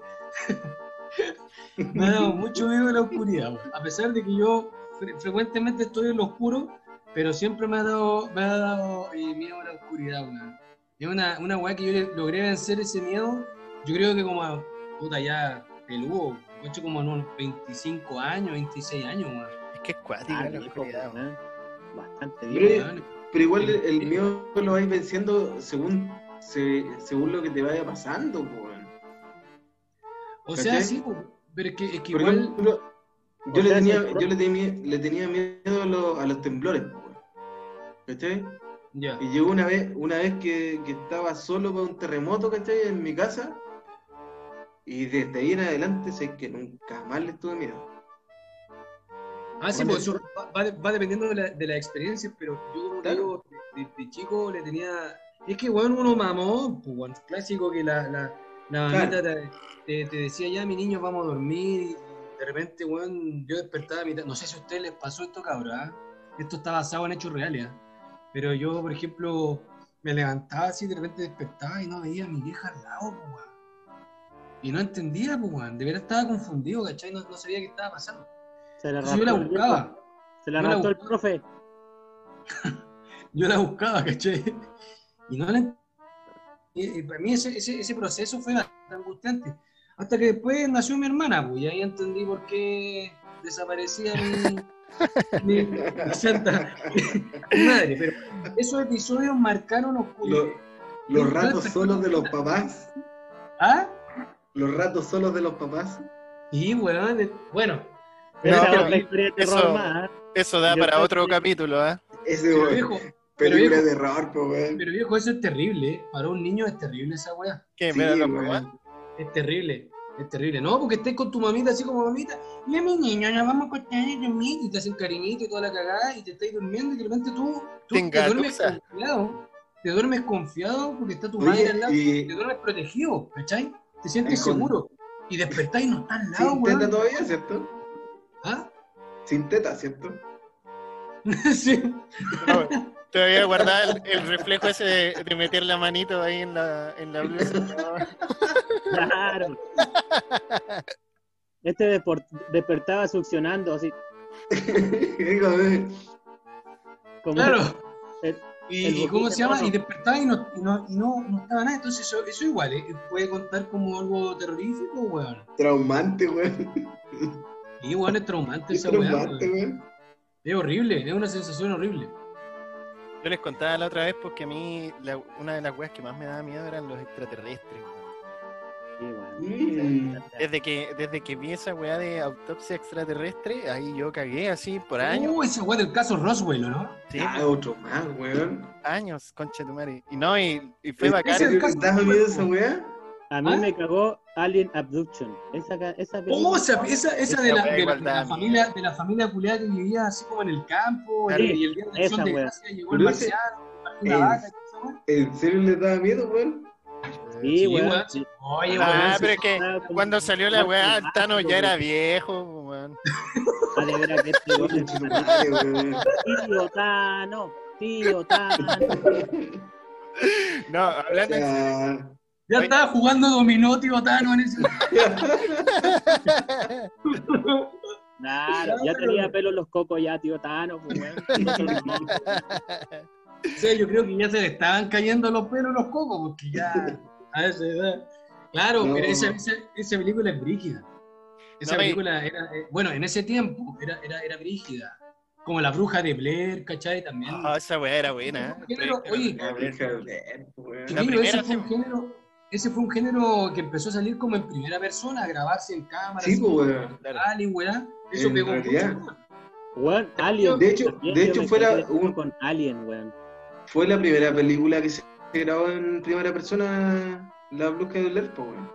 [LAUGHS] me ha dado mucho miedo a la oscuridad. weón. A pesar de que yo fre- frecuentemente estoy en lo oscuro, pero siempre me ha dado, me ha dado eh, miedo a la oscuridad. weón. Es una, una weá que yo le- logré vencer ese miedo. Yo creo que como a, puta ya peludo, he hecho como en unos 25 años, 26 años, weón. Es que es cuática Ah, la oscuridad, weón. Bastante bien. Pero igual el, el miedo lo vais venciendo según, se- según lo que te vaya pasando, po, weón. O sea, sí, pero es que, es que igual... ejemplo, yo, le tenía, yo le, tenía, le tenía miedo a los, a los temblores. ¿Cachai? Y llegó una vez, una vez que, que estaba solo para un terremoto, ¿cachai? En mi casa. Y desde ahí en adelante sé que nunca más le tuve miedo. Ah, sí, pues eso va, va- va dependiendo de la, de la experiencia, pero yo como te Claro. digo, de, chico le tenía... Es que, bueno, uno mamó, pues, bueno, clásico que la, la, la mamita te, te- te decía, ya, mi niño, vamos a dormir, y de repente, bueno, yo despertaba a mitad... No sé si a ustedes les pasó esto, cabrón, ¿ah? Esto está basado en hechos reales, ¿ah? Pero yo, por ejemplo, me levantaba así, de repente despertaba y no veía a mi vieja al lado, pues, weón. Y no entendía, pues, weón. De verdad estaba confundido, ¿cachai? No, no sabía qué estaba pasando. Se la Entonces yo la buscaba. Se la raptó el profe. [LAUGHS] yo la buscaba, ¿cachai? Y no la y- y para mí ese, ese, ese proceso fue bastante angustiante. Hasta que después nació mi hermana, pues, y ahí entendí por qué desaparecía mi, [LAUGHS] mi, mi santa [LAUGHS] mi madre. Pero esos episodios marcaron oscuridad. Lo- los ratos solos de los papás. ¿Ah? Los ratos solos de los papás. Eh, bueno, Pero No, esa es pero otra historia de terror eso- más. Eso da Yo para otro que- capítulo, ¿ah? Ese pero película viejo, de terror, po, weón. pero viejo, eso es terrible, ¿eh? Para un niño es terrible esa weá. ¿Qué? Sí, ¿Mira weón. papás? Es terrible, es terrible. No, porque estés con tu mamita así como mamita, ya mi niño, nos vamos a acostar y dormir, y te hacen cariñito y toda la cagada, y te estás durmiendo, y de repente tú, tú Te te duermes confiado, te duermes confiado porque está tu Oye, madre al lado, y- te duermes protegido, ¿cachai? Te sientes con- seguro. Y despertás y no estás al lado, Sin weón. teta todavía, ¿cierto? ¿Ah? Sin teta, ¿cierto? [LAUGHS] sí. Todavía guardaba el, el reflejo ese de, de meter la manito ahí en la, en la blusa. Claro. Este despertaba succionando así. [LAUGHS] Como Claro. el- Y, el y ¿cómo se llama? Y despertaba y no, y no, y no, no estaba nada. Entonces eso, eso igual, ¿eh? puede contar como algo terrorífico, weón. Traumante, weón. Y weón, es traumante Es esa traumante, weón. weón. Es horrible, es una sensación horrible. Yo les contaba la otra vez porque a mí la- una de las weas que más me daba miedo eran los extraterrestres. Mm. Desde que, desde que vi esa wea de autopsia extraterrestre, ahí yo cagué así por años. Uh, esa weá del caso Roswell, ¿o ¿no? Sí, Ah, otro más, weón. años, concha tu madre. Y no, y, y fue ¿En bacán. ¿Estás miedo esa weá? A mí ¿Ah? me cagó Alien Abduction. Esa, Oh, esa, esa, esa de, la, de, de familia, de la familia culiada que vivía así como en el campo, Claro. y el día de weá. gracia llegó el marciano, vaca. ¿En serio les daba miedo, weón? Sí, Sí, weón. weón. sí. Oye, Ah, weón, pero es que cuando salió la weá, el Tano ya era viejo, weón. [LAUGHS] De veras que este weón. Tío Tano, tío Tano. [LAUGHS] No, hablando en. Ya estaba jugando dominó, tío Tano, en ese... [LAUGHS] Claro, ya tenía pelo en los cocos ya, tío Tano. Pues, weón. O sea, yo creo que ya se le estaban cayendo los pelos los cocos, porque ya a esa edad. Claro, No. pero esa, esa, esa película es brígida. Esa No, película era, eh, bueno, en ese tiempo era, era, era brígida. Como la bruja de Blair, ¿cachai? También. Ah, esa weá era buena. ¿eh? Género, oye, La la Chiquillo, ese primera, fue un género, ese fue un género que empezó a salir como en primera persona, a grabarse en cámara. Sí, pues, weón. Alien, weá. Eso En pegó realidad. mucho. Weón, Alien. De hecho- de hecho fue la- quedé un- con Alien, weón. Fue la primera película que se grabó en primera persona, La Bruja de Blair, po, weón.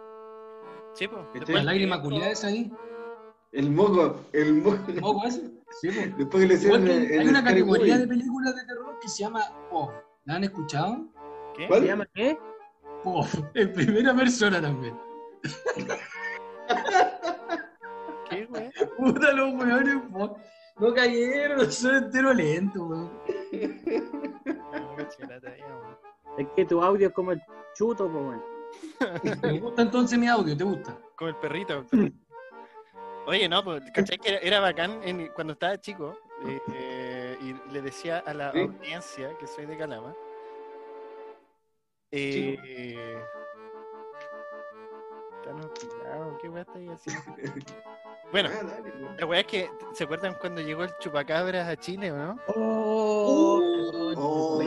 Sí, pues. Este- La lágrima culiada esa ahí. El moco, el moco. ¿Moco ese? Sí, pues. Después que le hicieron el- el hay una categoría de películas de terror que se llama POV. ¿La han escuchado? ¿Qué? ¿Cuál? ¿Se llama qué? [LAUGHS] En primera persona también. ¿Qué, weón? Puta, los weones, po. No cayeron, [LAUGHS] son entero lento, weón. Es que tu audio es como el chuto, pues, weón. ¿Te gusta entonces mi audio? ¿Te gusta? Como el perrito. el perrito. Oye, no, pues, ¿cachai? Que era, era bacán en- cuando estaba chico eh, eh, y le decía a la Sí. audiencia que soy de Calama. Eh, Tan obstinado, ¿qué weá estáis haciendo? [LAUGHS] Bueno, Ah, dale, la weá es que, ¿se acuerdan cuando llegó el chupacabras a Chile o no? Oh, Oh.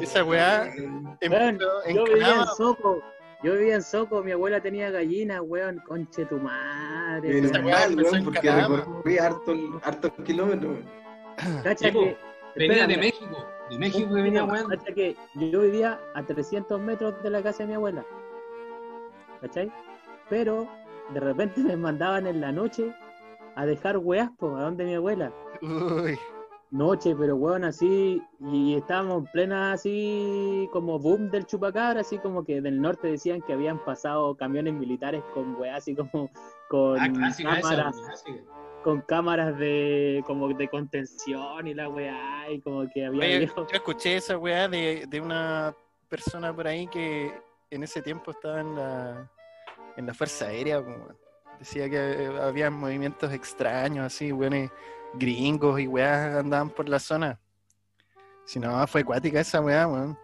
Esa weá empezó en yo vivía en Calama. Soco. Yo vivía en Soco, mi abuela tenía gallinas, weón. Conche tu madre. Esa weón. weá mal, empezó weón, en porque recorrí hartos hartos kilómetros. Cacha Sí, que. Venía de espérame, México. De México que venía, weón. Cacha que yo vivía a 300 metros de la casa de mi abuela. ¿Cachai? Pero de repente [LAUGHS] me mandaban en la noche a dejar weas, po, a donde mi abuela. Uy, Noche, pero weón, así, y estábamos en plena así como boom del chupacabra, así como que del norte decían que habían pasado camiones militares con weas así como con Ah, esa. Con cámaras de como de contención y la weá, y como que había Oye, yo escuché esa weá de, de una persona por ahí que en ese tiempo estaba en la, en la Fuerza Aérea. como, decía que había movimientos extraños, así, weones gringos y weas andaban por la zona. Si no, fue acuática esa weá, weón.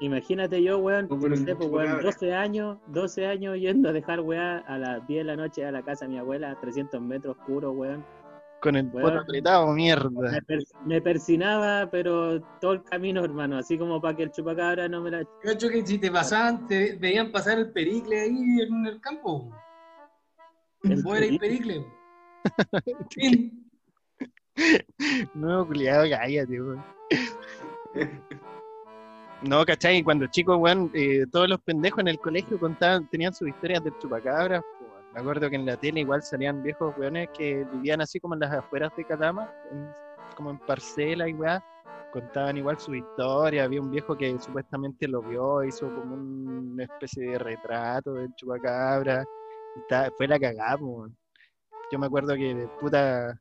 Imagínate yo, weón, No, sé, pues, weón, chupacabra. 12 años, 12 años yendo a dejar weá a las 10 de la noche a la casa de mi abuela, a 300 metros oscuro, weón. Con el Weón. apretado, mierda. Me, per- me persinaba, pero todo el camino, hermano, así como para que el chupacabra no me la... Cacho que si te pasaban, te veían pasar el pericle ahí en el campo. el Fuera y pericle. [LAUGHS] No, culiado, cállate, weón. [LAUGHS] No, ¿cachai? Cuando chicos, weón, eh, todos los pendejos en el colegio contaban, tenían sus historias del chupacabra. weón. Me acuerdo que en la tele igual salían viejos weones que vivían así como en las afueras de Calama, como en parcela y weá. Contaban igual su historia. Había un viejo que supuestamente lo vio, hizo como una especie de retrato del chupacabra. Y está- fue la cagada, weón. Yo me acuerdo que puta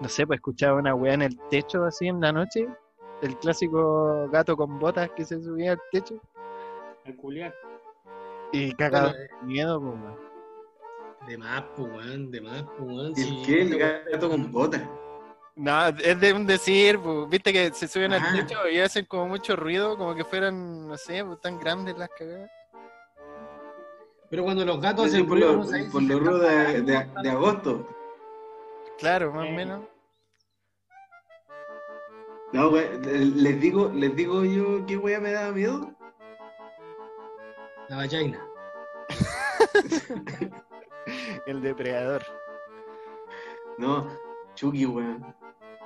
no sé, pues escuchaba una weá en el techo así en la noche. El clásico gato con botas que se subía al techo. Al culiar. Y cagado Bueno, de miedo, pues, weón. De más, pues, weón, de más, pues, weón. ¿Y sí, el qué? El gato con botas. No, es de un decir, pues, viste que se suben al Ajá. techo y hacen como mucho ruido, como que fueran, no sé, pues, tan grandes las cagadas. Pero cuando los gatos hacen por ruido, lo, no sabes por si lo se rudo de, están de- cagando, de agosto. Claro, más o Eh. menos. No, we- les digo, les digo yo qué wea me daba miedo. La vallaina. [LAUGHS] El depredador. No, Chucky, weón.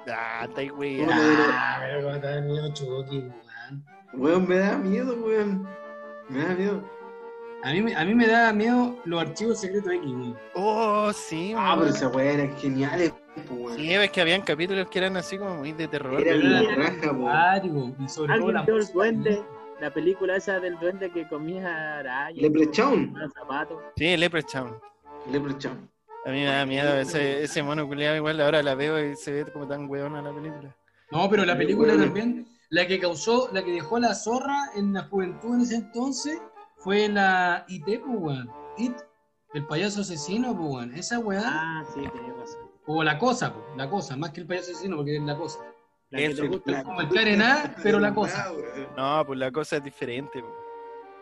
Ah, está ahí, güey. Hola. Ah, pero cómo te da miedo Chucky, weón. Weón, me da miedo, weón. Me da miedo. A mí, me- a mí me da miedo los archivos secretos X, weón. Oh, sí, Ah, weón. pero esa weá era genial, pues. Sí, es que habían capítulos que eran así como muy de terror. Era la raja, po. Acuático, y sobre todo ¿Alguien la vio el música, duende? La película esa del duende que comía arañas. Leprechaun. Sí, Leprechaun. Leprechaun. A mí me da miedo ese, ese mono culiado. Igual ahora la veo y se ve como tan weona la película. No, pero la película también, la que causó, la que dejó a la zorra en la juventud en ese entonces, fue la IT, pues, weón. It, el payaso asesino, pues, weón. Esa weá, Ah, sí, tenés razón. O la cosa, la cosa, más que el payaso asesino, porque es la cosa. La que Eso, te gusta. La- Como el Clarená, pero la cosa. Ah. No, pues la cosa es diferente. po.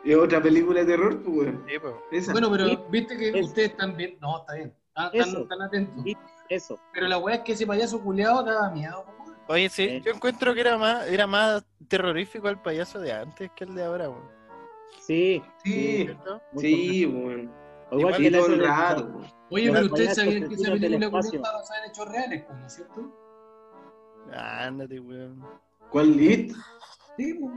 Es otra película de terror, pues, weón. Sí, po. Bueno, pero viste que eso. ustedes están bien. No, está bien. Están, Eso. están- están atentos. Eso. Pero la weá es que ese payaso culeado daba miedo, weón. Oye, sí, yo encuentro que era más, era más terrorífico el payaso de antes que el de ahora, weón. Sí. Sí, sí, complejo. Weón. O igual Sí, que la todo el del- rato, weón. Oye, pero ustedes sabían que esa película está basada en hechos reales, pues, ¿no es cierto? Ándate, weón. ¿Cuál It? Sí, pues.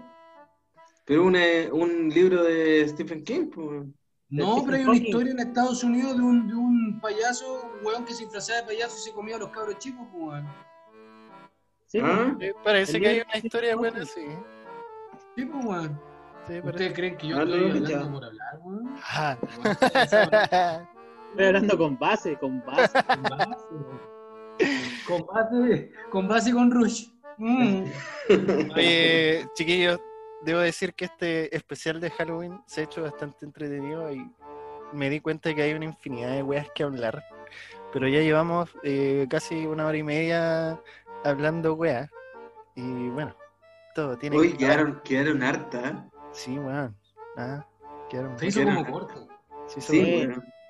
Pero una, un libro de Stephen King, pues, weón. No, pero hay una Hawking. historia en Estados Unidos de un, de un payaso, un weón que se disfrazaba de payaso y se comía a los cabros chicos, pues, weón. Sí, ¿Ah? Sí, parece que hay una historia buena, Hawking. sí. Sí, pues, weón. Sí, ¿Ustedes parece. creen que yo Ah, no, estoy no, hablando ya. por hablar, weón? Ajá. Estoy hablando con base, con base. Con base. Con base, con base y con Rush. Mm. [LAUGHS] Oye, chiquillos, debo decir que este especial de Halloween se ha hecho bastante entretenido y me di cuenta de que hay una infinidad de weas que hablar. Pero ya llevamos eh, casi una hora y media hablando weas. Y bueno, todo tiene Hoy que quedaron, quedaron hartas. Sí, weón. Ah, quedaron Se hizo como corto. sí,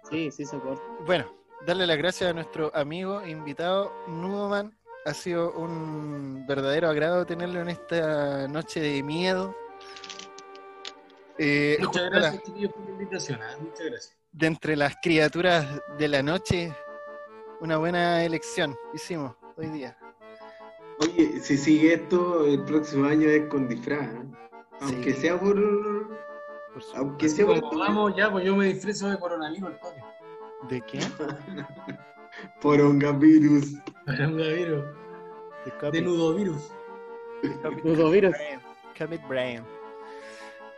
Sí, sí, soporto. Bueno, darle las gracias a nuestro amigo invitado Nudoman. Ha sido un verdadero agrado tenerlo en esta noche de miedo. Eh, Muchas gracias, chiquillos, por la invitación. ¿ah? Muchas gracias. de entre las criaturas de la noche, una buena elección hicimos hoy día. Oye, si sigue esto, el próximo año es con disfraz. ¿eh? Aunque Sí. sea por. Por su- Aunque Así sea por. como vamos, ya, pues yo me disfrezo de coronavirus al toque. ¿De qué? [LAUGHS] Porongavirus. Coronavirus. De nudovirus. Nudovirus. Comet Brain.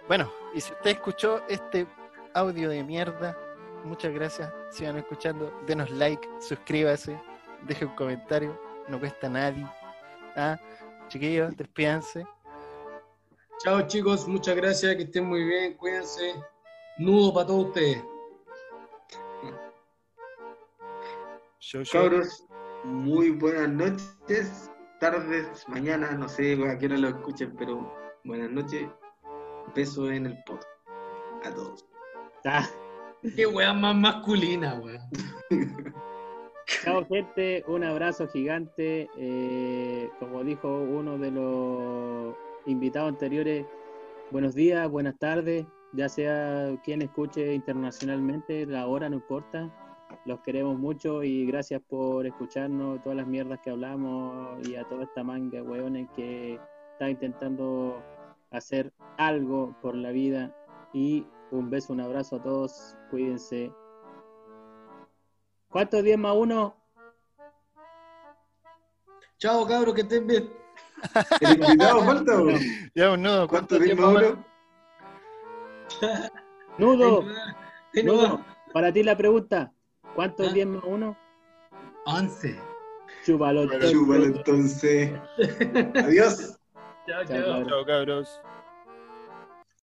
Bueno, y si usted escuchó este audio de mierda, muchas gracias. Sigan escuchando, denos like, suscríbase, deje un comentario, no cuesta nadie. Ah, chiquillos, despídanse. Chao, chicos. Muchas gracias. Que estén muy bien. Cuídense. Nudo para todos ustedes. Show, show. Cabros, muy buenas noches, tardes, mañana, no sé a qué hora lo escuchen, pero buenas noches. Beso en el poto. A todos. Ah, Qué weá más masculina, weón. chao, gente. Un abrazo gigante. Eh, como dijo uno de los invitados anteriores, buenos días, buenas tardes. Ya sea quien escuche internacionalmente, la hora no importa. Los queremos mucho y gracias por escucharnos, todas las mierdas que hablamos y a toda esta manga de hueones que está intentando hacer algo por la vida. Y un beso, un abrazo a todos, cuídense. ¿Cuántos 10 más 1? Chao, cabros. Que estén bien. ¿El invitado falta o? Ya, un nudo. ¿Cuánto tiempo uno? [LAUGHS] Nudo, Nudo, para ti la pregunta. ¿Cuántos ¿Ah? 10 más 1? Once. Chúpalo. Chúpalo entonces. [LAUGHS] Adiós. Chao, Chao, chao. cabros. Chao, cabros.